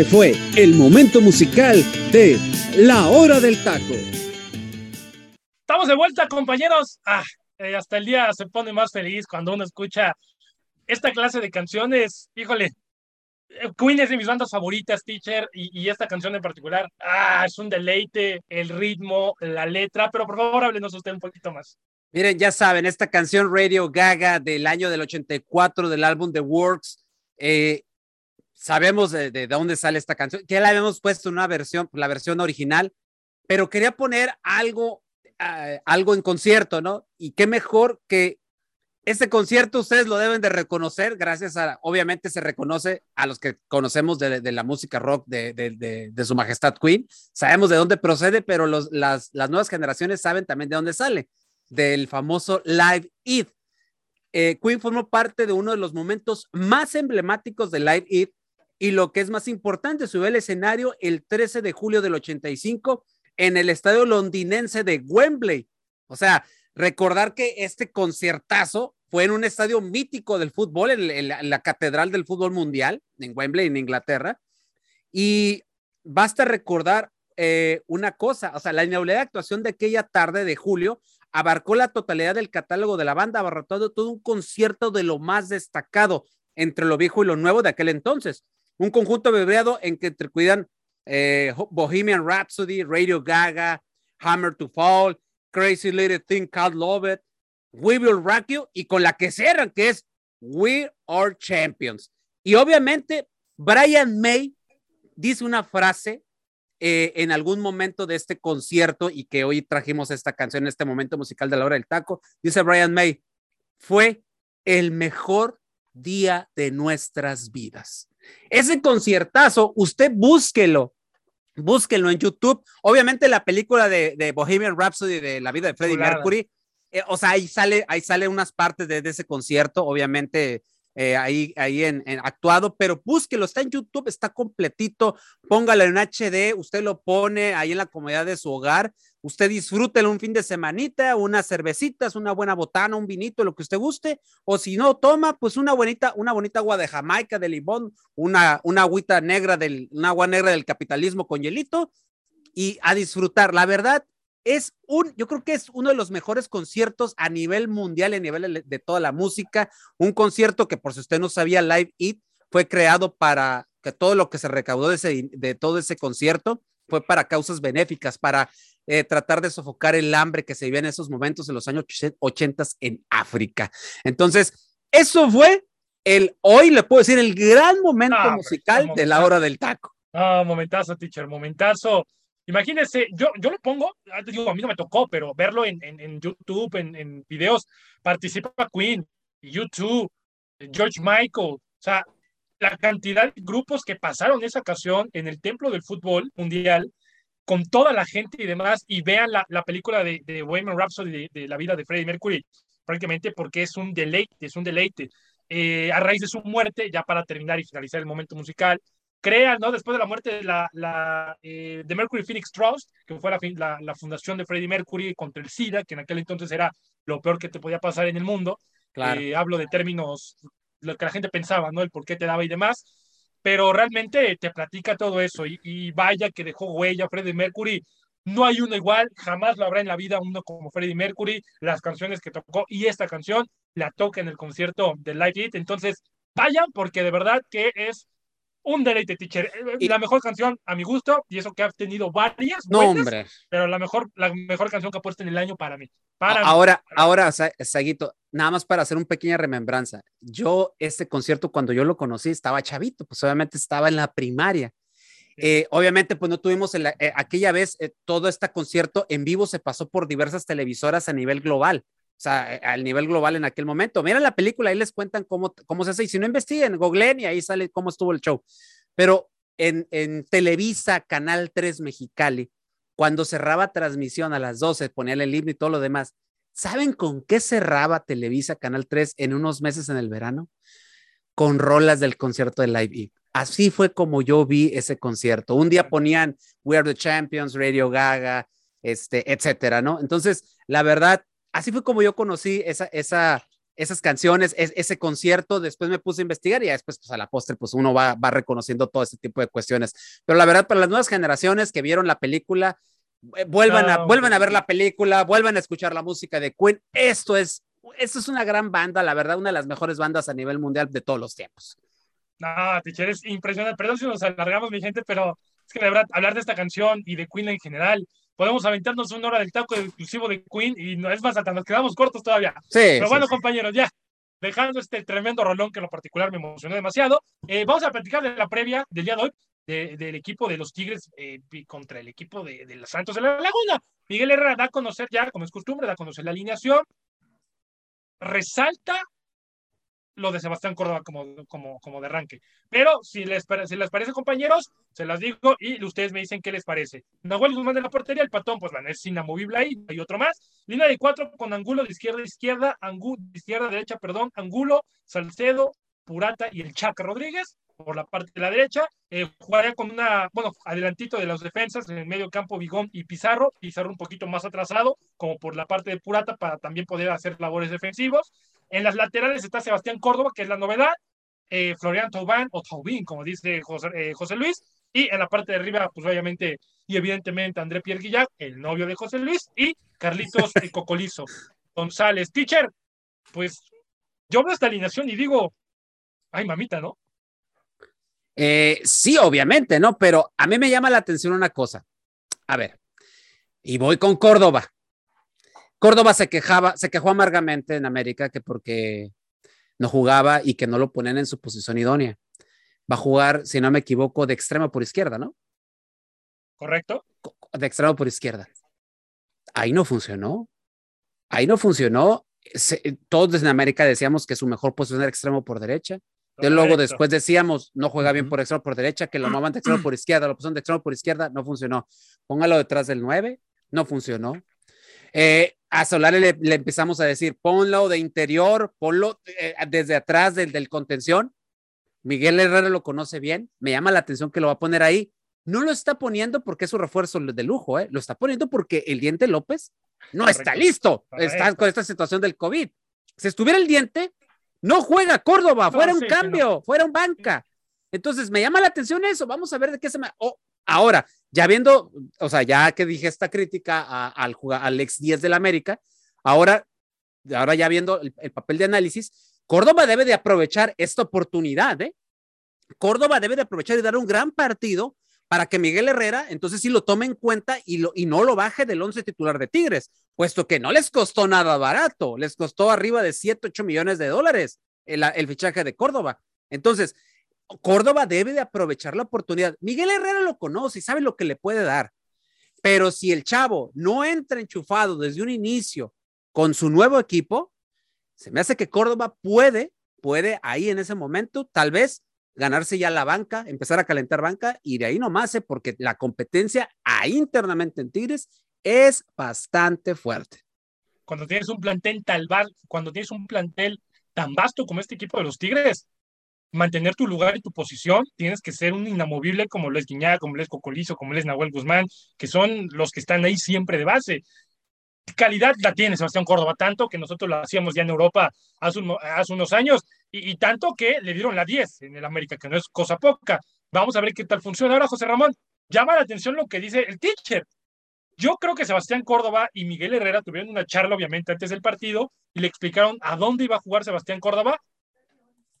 Este fue el momento musical de La Hora del Taco. Estamos de vuelta, compañeros. Ah, eh, hasta el día se pone más feliz cuando uno escucha esta clase de canciones. Híjole, eh, Queen es de mis bandas favoritas, teacher, y, esta canción en particular, ah, es un deleite, el ritmo, la letra, pero por favor háblenos usted un poquito más. Miren, ya saben, esta canción Radio Gaga del año del 84 del álbum The Works, eh, sabemos de, dónde sale esta canción, que ya la habíamos puesto en una versión, la versión original, pero quería poner algo, ah, algo en concierto, ¿no? Y qué mejor que Este concierto ustedes lo deben de reconocer, gracias a, obviamente se reconoce a los que conocemos de, de la música rock de, de, de, su majestad Queen, sabemos de dónde procede, pero los, las, las, nuevas generaciones saben también de dónde sale, del famoso Live Eid. Eh, Queen formó parte de uno de los momentos más emblemáticos de Live Eid y lo que es más importante, subió el escenario el 13 de julio del 85 en el estadio londinense de Wembley. O sea, recordar que este conciertazo fue en un estadio mítico del fútbol, en, la, Catedral del Fútbol Mundial, en Wembley, en Inglaterra. Y basta recordar eh, una cosa, o sea, la inaugural actuación de aquella tarde de julio abarcó la totalidad del catálogo de la banda, abarrotando todo un concierto de lo más destacado entre lo viejo y lo nuevo de aquel entonces un conjunto bebeado en que te cuidan eh, Bohemian Rhapsody, Radio Gaga, Hammer to Fall, Crazy Little Thing Called Love It, We Will Rock You y con la que cierran que es We Are Champions. Y obviamente Brian May dice una frase eh, en algún momento de este concierto y que hoy trajimos esta canción en este momento musical de la hora del taco. Dice Brian May, fue el mejor día de nuestras vidas. Ese conciertazo, usted búsquelo, búsquelo en YouTube. Obviamente la película de, Bohemian Rhapsody de la vida de Freddie Mercury, eh, o sea, ahí sale, ahí sale unas partes de, ese concierto, obviamente eh, ahí, ahí en, actuado, pero búsquelo, está en YouTube, está completito, póngalo en HD, usted lo pone ahí en la comodidad de su hogar Usted disfrútelo un fin de semanita, unas cervecitas, una buena botana, un vinito, lo que usted guste, o si no toma, pues una bonita, una bonita agua de Jamaica, de limón, una, una agüita negra del, agua negra del capitalismo con hielito y a disfrutar. La verdad es un, yo creo que es uno de los mejores conciertos a nivel mundial, a nivel de toda la música, un concierto que por si usted no sabía, Live It fue creado para que todo lo que se recaudó de, ese, de todo ese concierto fue para causas benéficas, para eh, tratar de sofocar el hambre que se vivía en esos momentos en los años 80 en África. Entonces, eso fue el, hoy le puedo decir, el gran momento musical de la hora del taco. Ah, momentazo, teacher, momentazo. Imagínese, yo, yo lo pongo, ah, digo, a mí no me tocó, pero verlo en, en, YouTube, en, en, videos, participa Queen, YouTube, George Michael, o sea, la cantidad de grupos que pasaron esa ocasión en el templo del fútbol mundial con toda la gente y demás, y vean la, la película de, de Bohemian Rhapsody de, la vida de Freddie Mercury, prácticamente porque es un deleite, es un deleite. Eh, a raíz de su muerte, ya para terminar y finalizar el momento musical, crean, ¿no? Después de la muerte de la, la eh, de Mercury Phoenix Trust, que fue la, la, fundación de Freddie Mercury contra el SIDA, que en aquel entonces era lo peor que te podía pasar en el mundo. Claro. Eh, hablo de términos, lo que la gente pensaba, ¿no? El por qué te daba y demás pero realmente te platica todo eso y, vaya que dejó huella Freddie Mercury. No hay uno igual, jamás lo habrá en la vida uno como Freddie Mercury, las canciones que tocó y esta canción la toca en el concierto de Live It. Entonces, vayan porque de verdad que es un deleite, teacher. Eh, y, la mejor canción a mi gusto, y eso que ha tenido varias, no, hombre. pero la mejor, la mejor canción que ha puesto en el año para mí. Para ahora, ahora, Saguito, nada más para hacer una pequeña remembranza. Yo, este concierto, cuando yo lo conocí, estaba chavito, pues obviamente estaba en la primaria. Eh, obviamente, pues no tuvimos eh, aquella vez todo este concierto en vivo se pasó por diversas televisoras a nivel global o sea, eh, al nivel global en aquel momento. Miren la película, ahí les cuentan cómo, cómo se hace, y si no investiguen, googleen y ahí sale cómo estuvo el show. Pero en, en Televisa, Canal 3 Mexicali, cuando cerraba transmisión a las 12, ponía el himno y todo lo demás, ¿saben con qué cerraba Televisa, Canal 3 en unos meses en el verano? Con rolas del concierto de Live Eat. Así fue como yo vi ese concierto. Un día ponían We Are the Champions, Radio Gaga, este, etcétera, ¿no? Entonces, la verdad, así fue como yo conocí esa, esa, esas canciones, ese concierto, después me puse a investigar y después pues a la postre pues uno va, va reconociendo todo ese tipo de cuestiones. Pero la verdad, para las nuevas generaciones que vieron la película, eh, vuelvan, a, vuelvan a ver la película, vuelvan a escuchar la música de Queen. Esto es, esto es una gran banda, la verdad, una de las mejores bandas a nivel mundial de todos los tiempos. No, teacher, es impresionante. Perdón si nos alargamos, mi gente, pero es que de verdad, hablar de esta canción y de Queen en general, podemos aventarnos una hora del taco exclusivo de Queen y no es más, hasta nos quedamos cortos todavía. Sí, Pero bueno, compañeros, ya, dejando este tremendo rolón que en lo particular me emocionó demasiado, eh, vamos a platicar de la previa del día de hoy del equipo de los Tigres eh, contra el equipo de, de, los Santos de la Laguna. Miguel Herrera da a conocer ya, como es costumbre, da a conocer la alineación. resalta lo de Sebastián Córdoba como, como, como de arranque. Pero si les, si les parece, compañeros, se las digo y ustedes me dicen qué les parece. Nahuel Guzmán de la portería, el patón, pues bueno, es inamovible ahí, hay otro más. Línea de cuatro con Angulo de izquierda izquierda, Angu, de izquierda derecha, perdón, Angulo, Salcedo, Purata y el Chaca Rodríguez por la parte de la derecha. Eh, jugaría con una, bueno, adelantito de las defensas, en el medio campo Vigón y Pizarro. Pizarro un poquito más atrasado, como por la parte de Purata, para también poder hacer labores defensivos. En las laterales está Sebastián Córdoba, que es la novedad, eh, Florian Taubán, o Taubín, como dice José, eh, José, Luis, y en la parte de arriba, pues obviamente y evidentemente André Pierre Guillac, el novio de José Luis, y Carlitos Cocolizo. González, teacher, pues yo veo esta alineación y digo, ay mamita, ¿no? Eh, sí, obviamente, ¿no? Pero a mí me llama la atención una cosa. A ver, y voy con Córdoba. Córdoba se quejaba, se quejó amargamente en América que porque no jugaba y que no lo ponen en su posición idónea. Va a jugar, si no me equivoco, de extremo por izquierda, ¿no? Correcto. De extremo por izquierda. Ahí no funcionó. Ahí no funcionó. todos desde América decíamos que su mejor posición era extremo por derecha. Luego después decíamos, no juega bien por extremo por derecha, que lo llamaban de extremo por izquierda, la posición de extremo por izquierda no funcionó. Póngalo detrás del 9, no funcionó. Eh, a Solari le, empezamos a decir, ponlo de interior, ponlo eh, desde atrás del, del, contención. Miguel Herrera lo conoce bien, me llama la atención que lo va a poner ahí. No lo está poniendo porque es su refuerzo de lujo, ¿eh? lo está poniendo porque el diente López no está listo, está con esta situación del COVID. Si estuviera el diente, no juega Córdoba, fuera un cambio, fuera un banca. Entonces me llama la atención eso, vamos a ver de qué se me... ahora, ya viendo, o sea, ya que dije esta crítica al, al ex 10 del América, ahora, ahora ya viendo el, papel de análisis, Córdoba debe de aprovechar esta oportunidad, ¿eh? Córdoba debe de aprovechar y dar un gran partido para que Miguel Herrera entonces sí lo tome en cuenta y, lo, no lo baje del once titular de Tigres, puesto que no les costó nada barato, les costó arriba de 7, 8 millones de dólares el, el fichaje de Córdoba. Entonces, Córdoba debe de aprovechar la oportunidad. Miguel Herrera lo conoce y sabe lo que le puede dar. Pero si el chavo no entra enchufado desde un inicio con su nuevo equipo, se me hace que Córdoba puede, puede ahí en ese momento, tal vez ganarse ya la banca, empezar a calentar banca y de ahí nomás, ¿eh? porque la competencia internamente en Tigres es bastante fuerte. Cuando tienes un plantel tal cuando tienes un plantel tan vasto como este equipo de los Tigres, mantener tu lugar y tu posición, tienes que ser un inamovible como lo es como lo es Cocolizo, como lo es Nahuel Guzmán, que son los que están ahí siempre de base. Calidad la tiene Sebastián Córdoba, tanto que nosotros lo hacíamos ya en Europa hace, hace unos años, y, tanto que le dieron la 10 en el América, que no es cosa poca. Vamos a ver qué tal funciona. Ahora, José Ramón, llama la atención lo que dice el teacher. Yo creo que Sebastián Córdoba y Miguel Herrera tuvieron una charla, obviamente, antes del partido y le explicaron a dónde iba a jugar Sebastián Córdoba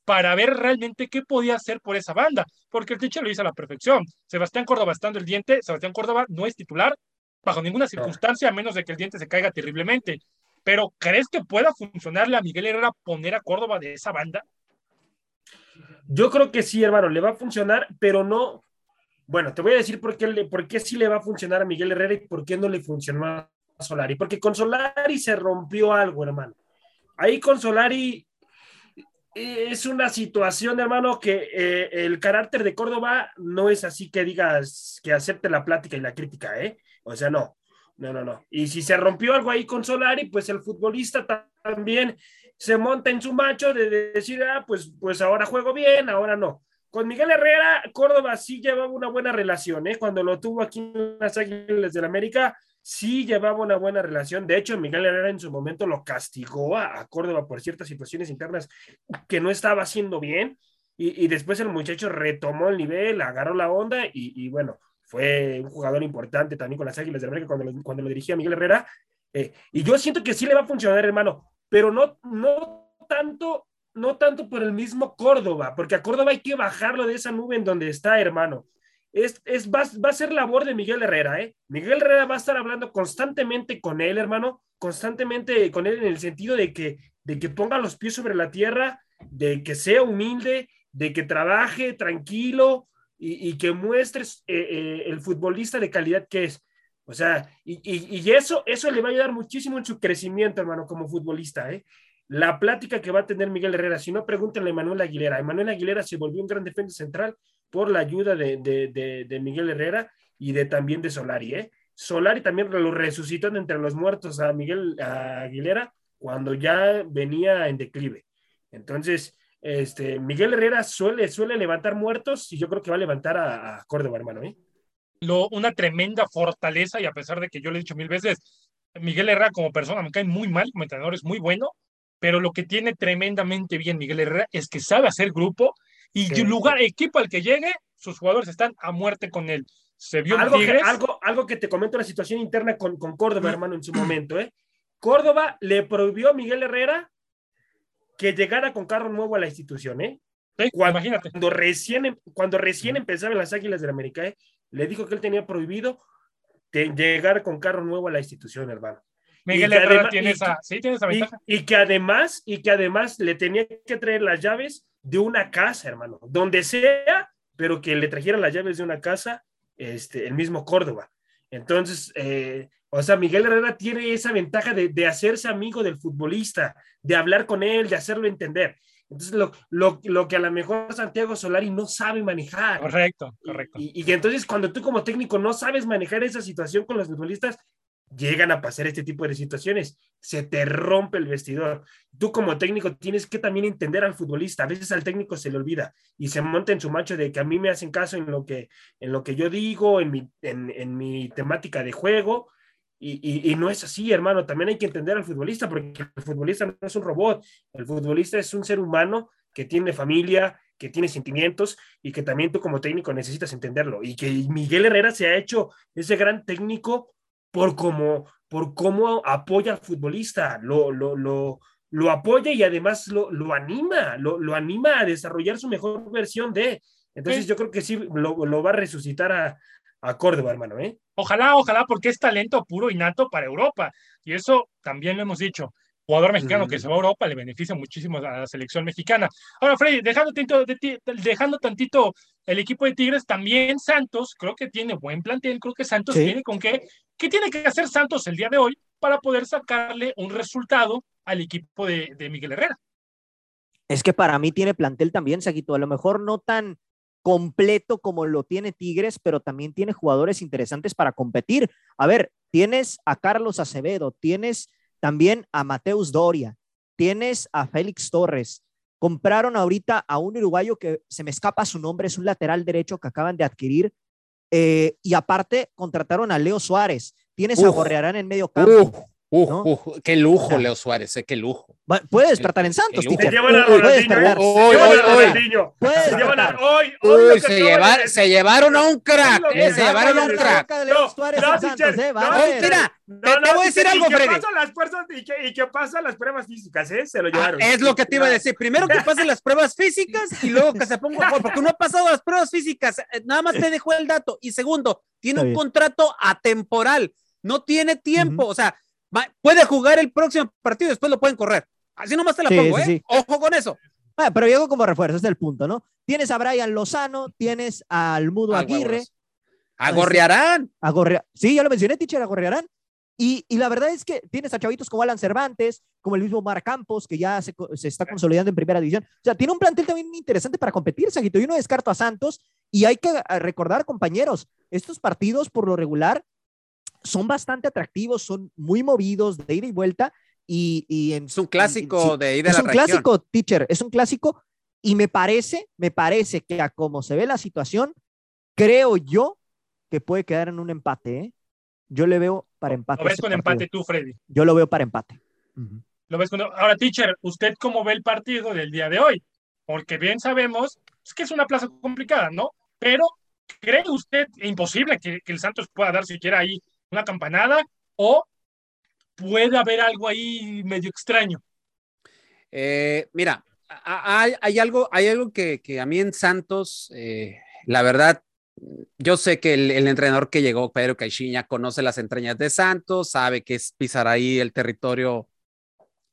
para ver realmente qué podía hacer por esa banda, porque el teacher lo hizo a la perfección. Sebastián Córdoba estando el diente, Sebastián Córdoba no es titular bajo ninguna circunstancia, a menos de que el diente se caiga terriblemente. Pero ¿crees que pueda funcionarle a Miguel Herrera poner a Córdoba de esa banda? Yo creo que sí, hermano, le va a funcionar, pero no. Bueno, te voy a decir por qué, le, por qué sí le va a funcionar a Miguel Herrera y por qué no le funcionó a Solari. Porque con Solari se rompió algo, hermano. Ahí con Solari es una situación, hermano, que eh, el carácter de Córdoba no es así que digas que acepte la plática y la crítica, ¿eh? O sea, no, no, no, no. Y si se rompió algo ahí con Solari, pues el futbolista también se monta en su macho de decir, ah, pues, pues ahora juego bien, ahora no. Con Miguel Herrera, Córdoba sí llevaba una buena relación, ¿eh? Cuando lo tuvo aquí en las Águilas del América, sí llevaba una buena relación. De hecho, Miguel Herrera en su momento lo castigó a, Córdoba por ciertas situaciones internas que no estaba haciendo bien. Y, después el muchacho retomó el nivel, agarró la onda y, bueno, fue un jugador importante también con las Águilas de América cuando lo, cuando lo dirigía Miguel Herrera. Eh, y yo siento que sí le va a funcionar, hermano, pero no, no tanto. No tanto por el mismo Córdoba, porque a Córdoba hay que bajarlo de esa nube en donde está, hermano es, es va, a ser labor de Miguel Herrera, ¿eh? Miguel Herrera va a estar hablando constantemente con él, hermano, constantemente con él en el sentido de que, de que ponga los pies sobre la tierra, de que sea humilde, de que trabaje tranquilo y, que muestres eh, eh, el futbolista de calidad que es. O sea, y, eso, eso le va a ayudar muchísimo en su crecimiento, hermano, como futbolista, ¿eh? la plática que va a tener Miguel Herrera. Si no, pregúntenle a Manuel Aguilera. Emanuel Aguilera se volvió un gran defensa central por la ayuda de, de, de, Miguel Herrera y de también de Solari. ¿eh? Solari también lo resucitó entre los muertos a Miguel Aguilera cuando ya venía en declive. Entonces, este, Miguel Herrera suele, suele levantar muertos y yo creo que va a levantar a, Córdoba, hermano. ¿eh? Lo, una tremenda fortaleza y a pesar de que yo le he dicho mil veces, Miguel Herrera como persona me cae muy mal, como entrenador es muy bueno, pero lo que tiene tremendamente bien Miguel Herrera es que sabe hacer grupo y lugar, equipo al que llegue, sus jugadores están a muerte con él. Se vio algo, que, algo, algo que te comento la situación interna con, con Córdoba, hermano, en su momento. ¿eh? Córdoba le prohibió a Miguel Herrera que llegara con carro nuevo a la institución. ¿eh? cuando, imagínate. Cuando recién, cuando recién empezaban las Águilas del América, ¿eh? le dijo que él tenía prohibido llegar con carro nuevo a la institución, hermano. Miguel Herrera tiene, esa, sí, tiene esa ventaja. Y, que además, y que además le tenía que traer las llaves de una casa, hermano, donde sea, pero que le trajera las llaves de una casa, este, el mismo Córdoba. Entonces, eh, o sea, Miguel Herrera tiene esa ventaja de, de, hacerse amigo del futbolista, de hablar con él, de hacerlo entender. Entonces, lo, lo, lo, que a lo mejor Santiago Solari no sabe manejar. Correcto, correcto. Y, y, entonces, cuando tú como técnico no sabes manejar esa situación con los futbolistas, llegan a pasar este tipo de situaciones. Se te rompe el vestidor. Tú como técnico tienes que también entender al futbolista. A veces al técnico se le olvida y se monta en su macho de que a mí me hacen caso en lo que, en lo que yo digo, en mi, en, en mi temática de juego. Y, y, no es así, hermano. También hay que entender al futbolista, porque el futbolista no es un robot. El futbolista es un ser humano que tiene familia, que tiene sentimientos y que también tú como técnico necesitas entenderlo. Y que Miguel Herrera se ha hecho ese gran técnico por cómo, por cómo apoya al futbolista, lo, lo, lo, lo apoya y además lo, lo anima, lo, lo, anima a desarrollar su mejor versión de. Entonces yo creo que sí lo, lo va a resucitar a, a Córdoba, hermano. ¿eh? Ojalá, ojalá, porque es talento puro y nato para Europa. Y eso también lo hemos dicho jugador mexicano que se va a Europa le beneficia muchísimo a la selección mexicana. Ahora, Freddy, dejando tantito, dejando tantito el equipo de Tigres, también Santos, creo que tiene buen plantel, creo que Santos tiene con qué, ¿qué tiene que hacer Santos el día de hoy para poder sacarle un resultado al equipo de, de Miguel Herrera? Es que para mí tiene plantel también, Saquito, a lo mejor no tan completo como lo tiene Tigres, pero también tiene jugadores interesantes para competir. A ver, tienes a Carlos Acevedo, tienes también a Mateus Doria, tienes a Félix Torres, compraron ahorita a un uruguayo que se me escapa su nombre, es un lateral derecho que acaban de adquirir, eh, y aparte contrataron a Leo Suárez, tienes a Gorrearán en medio campo. Uh, qué lujo, Leo Suárez, eh, qué lujo. Puede despertar en Santos, Se llevan a Ronaldinho. Hoy, hoy, hoy. Se, llevar, se llevaron a un crack. Eh, se llevaron a un crack. Mira, te voy a decir algo, Freddy. Y que pasan las pruebas físicas, ¿eh? Se lo ah, llevaron. Es lo que te iba a decir. Primero que pasen las pruebas físicas y luego que se ponga, porque no ha pasado las pruebas físicas. Eh, nada más te dejó el dato. Y segundo, tiene un contrato atemporal. No tiene tiempo. O sea, puede jugar el próximo partido después lo pueden correr. Así nomás te la pongo, ¿eh? Ojo con eso. Ah, pero llegó como refuerzo, es el punto, ¿no? Tienes a Brian Lozano, tienes al Mudo Aguirre. Agorrearán. Agorre... Sí, ya lo mencioné, teacher, agorrearán. Y, y, la verdad es que tienes a chavitos como Alan Cervantes, como el mismo Mar Campos, que ya se, se, está consolidando en primera división. O sea, tiene un plantel también interesante para competir, Saguito. Y uno descarto a Santos. Y hay que recordar, compañeros, estos partidos por lo regular son bastante atractivos, son muy movidos de ida y vuelta. Y, y en, es un clásico de ida Es un clásico, teacher, es un clásico. Y me parece, me parece que a como se ve la situación, creo yo que puede quedar en un empate. ¿eh? Yo le veo para empate. ¿Lo ves con empate tú, Freddy? Yo lo veo para empate. ¿Lo ves con... Ahora, teacher, ¿usted cómo ve el partido del día de hoy? Porque bien sabemos es que es una plaza complicada, ¿no? Pero ¿cree usted imposible que, que el Santos pueda dar siquiera ahí una campanada o puede haber algo ahí medio extraño. Eh, mira, hay, algo, hay algo que, a mí en Santos, eh, la verdad, yo sé que el, entrenador que llegó, Pedro Caixinha, conoce las entrañas de Santos, sabe que es pisar ahí el territorio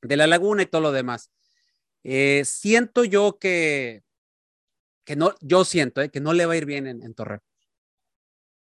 de la laguna y todo lo demás. Eh, siento yo que, que no, yo siento que no le va a ir bien en, en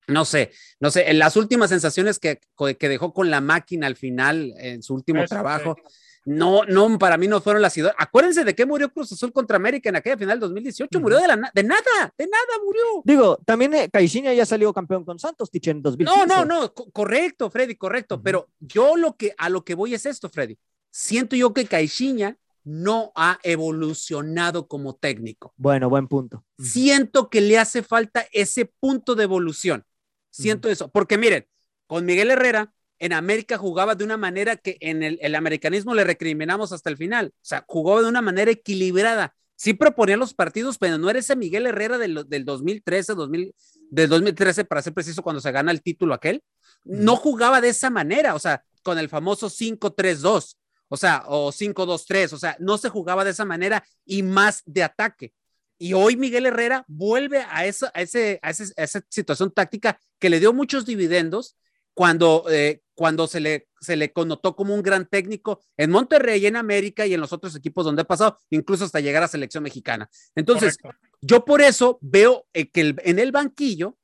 no sé, no sé, en las últimas sensaciones que, que dejó con la máquina al final, en su último trabajo, No, no, para mí no fueron las idóneas. Acuérdense de qué murió Cruz Azul contra América en aquella final 2018. Murió de, la, de nada, de nada murió. Digo, también eh, Caixinha ya salió campeón con Santos, Tiche, en 2015. No, no, no, correcto, Freddy, correcto. Pero yo lo que, a lo que voy es esto, Freddy. Siento yo que Caixinha no ha evolucionado como técnico. Bueno, buen punto. Siento que le hace falta ese punto de evolución. Siento eso. Porque miren, con Miguel Herrera, en América jugaba de una manera que en el, americanismo le recriminamos hasta el final. O sea, jugó de una manera equilibrada. Sí proponía los partidos, pero no era ese Miguel Herrera del, 2013, 2000, del 2013, para ser preciso, cuando se gana el título aquel. No jugaba de esa manera, o sea, con el famoso 5-3-2, o sea, o 5-2-3, o sea, no se jugaba de esa manera y más de ataque. Y hoy Miguel Herrera vuelve a, eso, a, ese, a, esa situación táctica que le dio muchos dividendos cuando, eh, cuando se, le, se le connotó como un gran técnico en Monterrey, en América y en los otros equipos donde ha pasado, incluso hasta llegar a selección mexicana. Entonces, yo por eso veo eh, que en el banquillo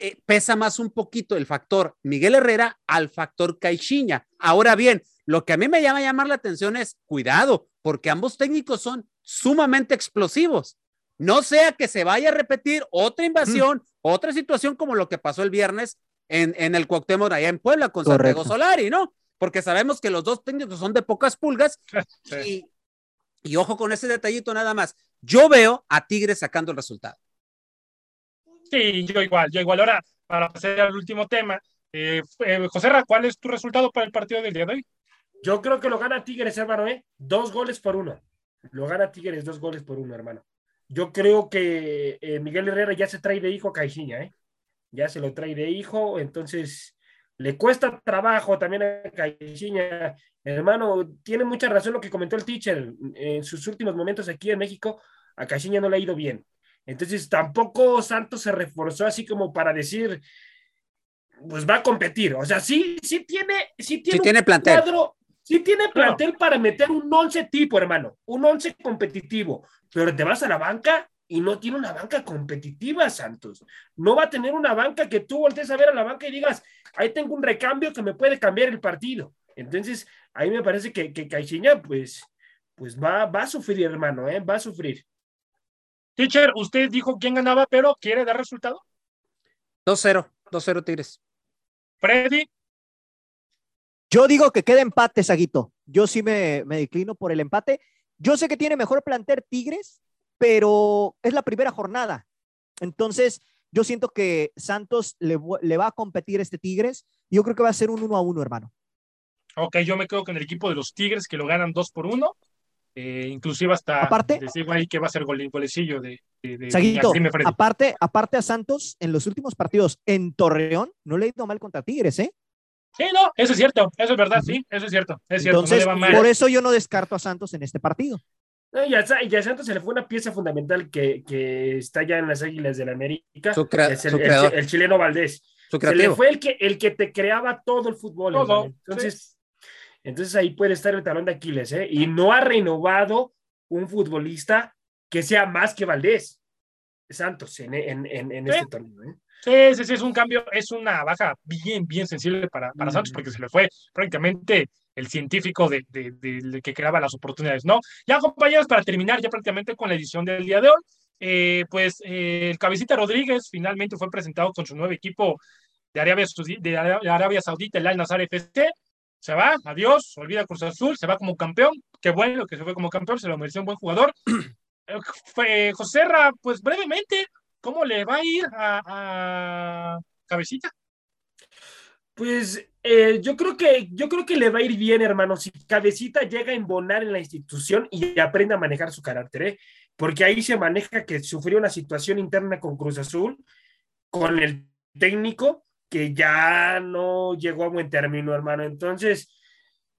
eh, pesa más un poquito el factor Miguel Herrera al factor Caixinha. Ahora bien, lo que a mí me llama a llamar la atención es cuidado, porque ambos técnicos son sumamente explosivos. No sea que se vaya a repetir otra invasión, otra situación como lo que pasó el viernes en, el Cuauhtémoc allá en Puebla con Santiago Solari, ¿no? Porque sabemos que los dos técnicos son de pocas pulgas y, y ojo con ese detallito nada más. Yo veo a Tigres sacando el resultado. Sí, yo igual, yo igual. Ahora, para pasar al último tema, eh, eh, José Ra, ¿cuál es tu resultado para el partido del día de hoy? Yo creo que lo gana Tigres, hermano, ¿eh? Dos goles por uno. Lo gana Tigres, dos goles por uno, hermano. Yo creo que eh, Miguel Herrera ya se trae de hijo a Caixinha, ¿eh? ya se lo trae de hijo, entonces le cuesta trabajo también a Caixinha. Hermano, tiene mucha razón lo que comentó el teacher. En sus últimos momentos aquí en México, a Caixinha no le ha ido bien. Entonces tampoco Santos se reforzó así como para decir, pues va a competir. O sea, sí, sí tiene, sí tiene, tiene plantel. Cuadro, sí tiene plantel para meter un once tipo, hermano, un once competitivo. Pero te vas a la banca y no tiene una banca competitiva, Santos. No va a tener una banca que tú voltees a ver a la banca y digas, ahí tengo un recambio que me puede cambiar el partido. Entonces, ahí me parece que, que Caixinha, pues, pues va, va a sufrir, hermano, ¿eh? va a sufrir. Teacher, usted dijo quién ganaba, pero ¿quiere dar resultado? 2-0, 2-0 Tigres. Freddy. Yo digo que queda empate, Saguito. Yo sí me, me declino por el empate. Yo sé que tiene mejor planter Tigres, pero es la primera jornada. Entonces, yo siento que Santos le, va a competir a este Tigres. Yo creo que va a ser un uno a uno, hermano. Ok, yo me quedo con el equipo de los Tigres que lo ganan dos por uno. Eh, inclusive hasta aparte, ahí que va a ser golecillo de, de, aparte, aparte a Santos en los últimos partidos en Torreón no le ha ido mal contra Tigres, ¿eh? Sí, no, eso es cierto, eso es verdad, sí, eso es cierto, es cierto. Entonces, por eso yo no descarto a Santos en este partido. y, a, Santos se le fue una pieza fundamental que, que está ya en las Águilas del la América, es el, chileno Valdés. Se le fue el que, el que te creaba todo el fútbol. Entonces, entonces ahí puede estar el talón de Aquiles, ¿eh? Y no ha renovado un futbolista que sea más que Valdés. Santos en, este torneo. ¿eh? Sí, sí, sí, es un cambio, es una baja bien, bien sensible para, para Santos porque se le fue prácticamente el científico de, que creaba las oportunidades, ¿no? Ya, compañeros, para terminar ya prácticamente con la edición del día de hoy, eh, pues eh, el Cabecita Rodríguez finalmente fue presentado con su nuevo equipo de Arabia, de Arabia Saudita, el Al Nazar FC, se va, adiós, olvida Cruz Azul, se va como campeón, qué bueno que se fue como campeón, se lo mereció un buen jugador. Eh, José Ra, pues brevemente, ¿cómo le va a ir a, Cabecita? Pues eh, yo creo que yo creo que le va a ir bien, hermano, si Cabecita llega a embonar en la institución y aprende a manejar su carácter, ¿eh? porque ahí se maneja que sufrió una situación interna con Cruz Azul, con el técnico, que ya no llegó a buen término, hermano. Entonces,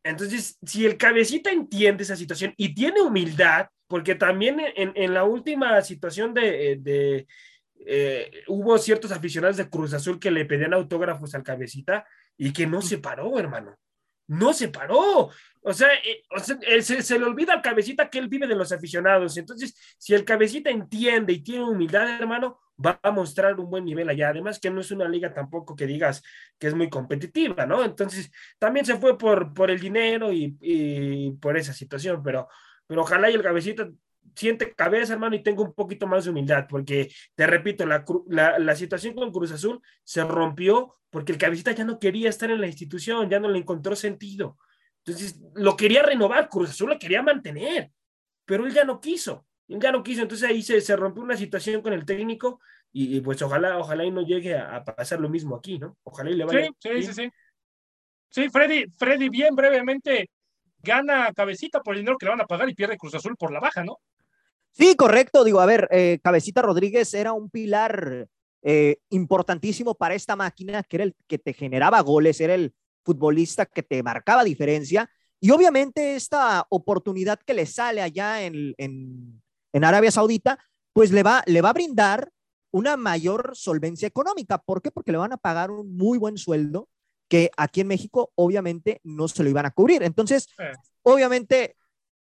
entonces, si el cabecita entiende esa situación y tiene humildad, porque también en, la última situación de, eh, hubo ciertos aficionados de Cruz Azul que le pedían autógrafos al cabecita y que no se paró, hermano. No se paró. O sea, eh, se, se, le olvida al cabecita que él vive de los aficionados. Entonces, si el cabecita entiende y tiene humildad, hermano, va a mostrar un buen nivel allá. Además que no es una liga tampoco que digas que es muy competitiva, ¿no? Entonces, también se fue por, por el dinero y, y por esa situación, pero, pero ojalá y el cabecita siente cabeza, hermano, y tenga un poquito más de humildad, porque te repito, la, la, la, situación con Cruz Azul se rompió porque el cabecita ya no quería estar en la institución, ya no le encontró sentido. Entonces, lo quería renovar, Cruz Azul lo quería mantener, pero él ya no quiso, él ya no quiso, entonces ahí se, se rompió una situación con el técnico y, y, pues ojalá, ojalá y no llegue a, a, pasar lo mismo aquí, ¿no? Ojalá y le vaya. Sí, sí, sí, sí. Sí, Freddy, Freddy, bien brevemente, gana cabecita por el dinero que le van a pagar y pierde Cruz Azul por la baja, ¿no? Sí, correcto. Digo, a ver, eh, Cabecita Rodríguez era un pilar eh, importantísimo para esta máquina, que era el que te generaba goles, era el futbolista que te marcaba diferencia. Y obviamente esta oportunidad que le sale allá en, en, en Arabia Saudita, pues le va, le va a brindar una mayor solvencia económica. ¿Por qué? Porque le van a pagar un muy buen sueldo que aquí en México obviamente no se lo iban a cubrir. Entonces, eh. obviamente,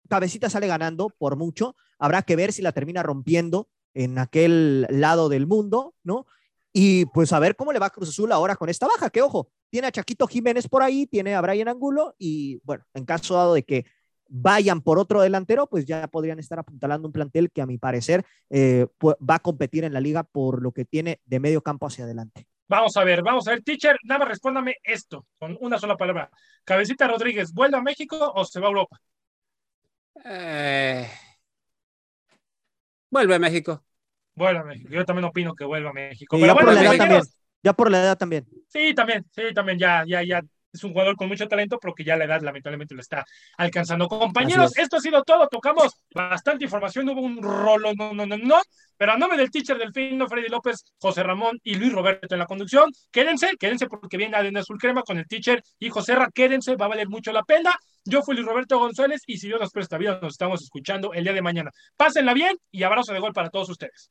Cabecita sale ganando por mucho. Habrá que ver si la termina rompiendo en aquel lado del mundo, ¿no? Y pues a ver cómo le va a Cruz Azul ahora con esta baja, que ojo, tiene a Chaquito Jiménez por ahí, tiene a Brian Angulo y bueno, en caso dado de que vayan por otro delantero, pues ya podrían estar apuntalando un plantel que a mi parecer eh, va a competir en la liga por lo que tiene de medio campo hacia adelante. Vamos a ver, vamos a ver, teacher, nada más respóndame esto con una sola palabra. Cabecita Rodríguez, ¿vuelve a México o se va a Europa? Eh, vuelve a México. Vuelve a México. Yo también opino que vuelva a México. Pero ya, bueno, por la edad también. ya por la edad también. Sí, también, sí, también, ya, ya, ya. Es un jugador con mucho talento, pero que ya la edad lamentablemente lo está alcanzando. Compañeros, esto ha sido todo. Tocamos bastante información. Hubo un rolo, no, no, no, no. Pero a nombre del teacher del Fino, Freddy López, José Ramón y Luis Roberto en la conducción, quédense, quédense porque viene Adena Azul Crema con el teacher y José Ra, quédense, va a valer mucho la pena. Yo fui Luis Roberto González y si Dios nos presta vida, nos estamos escuchando el día de mañana. Pásenla bien y abrazo de gol para todos ustedes.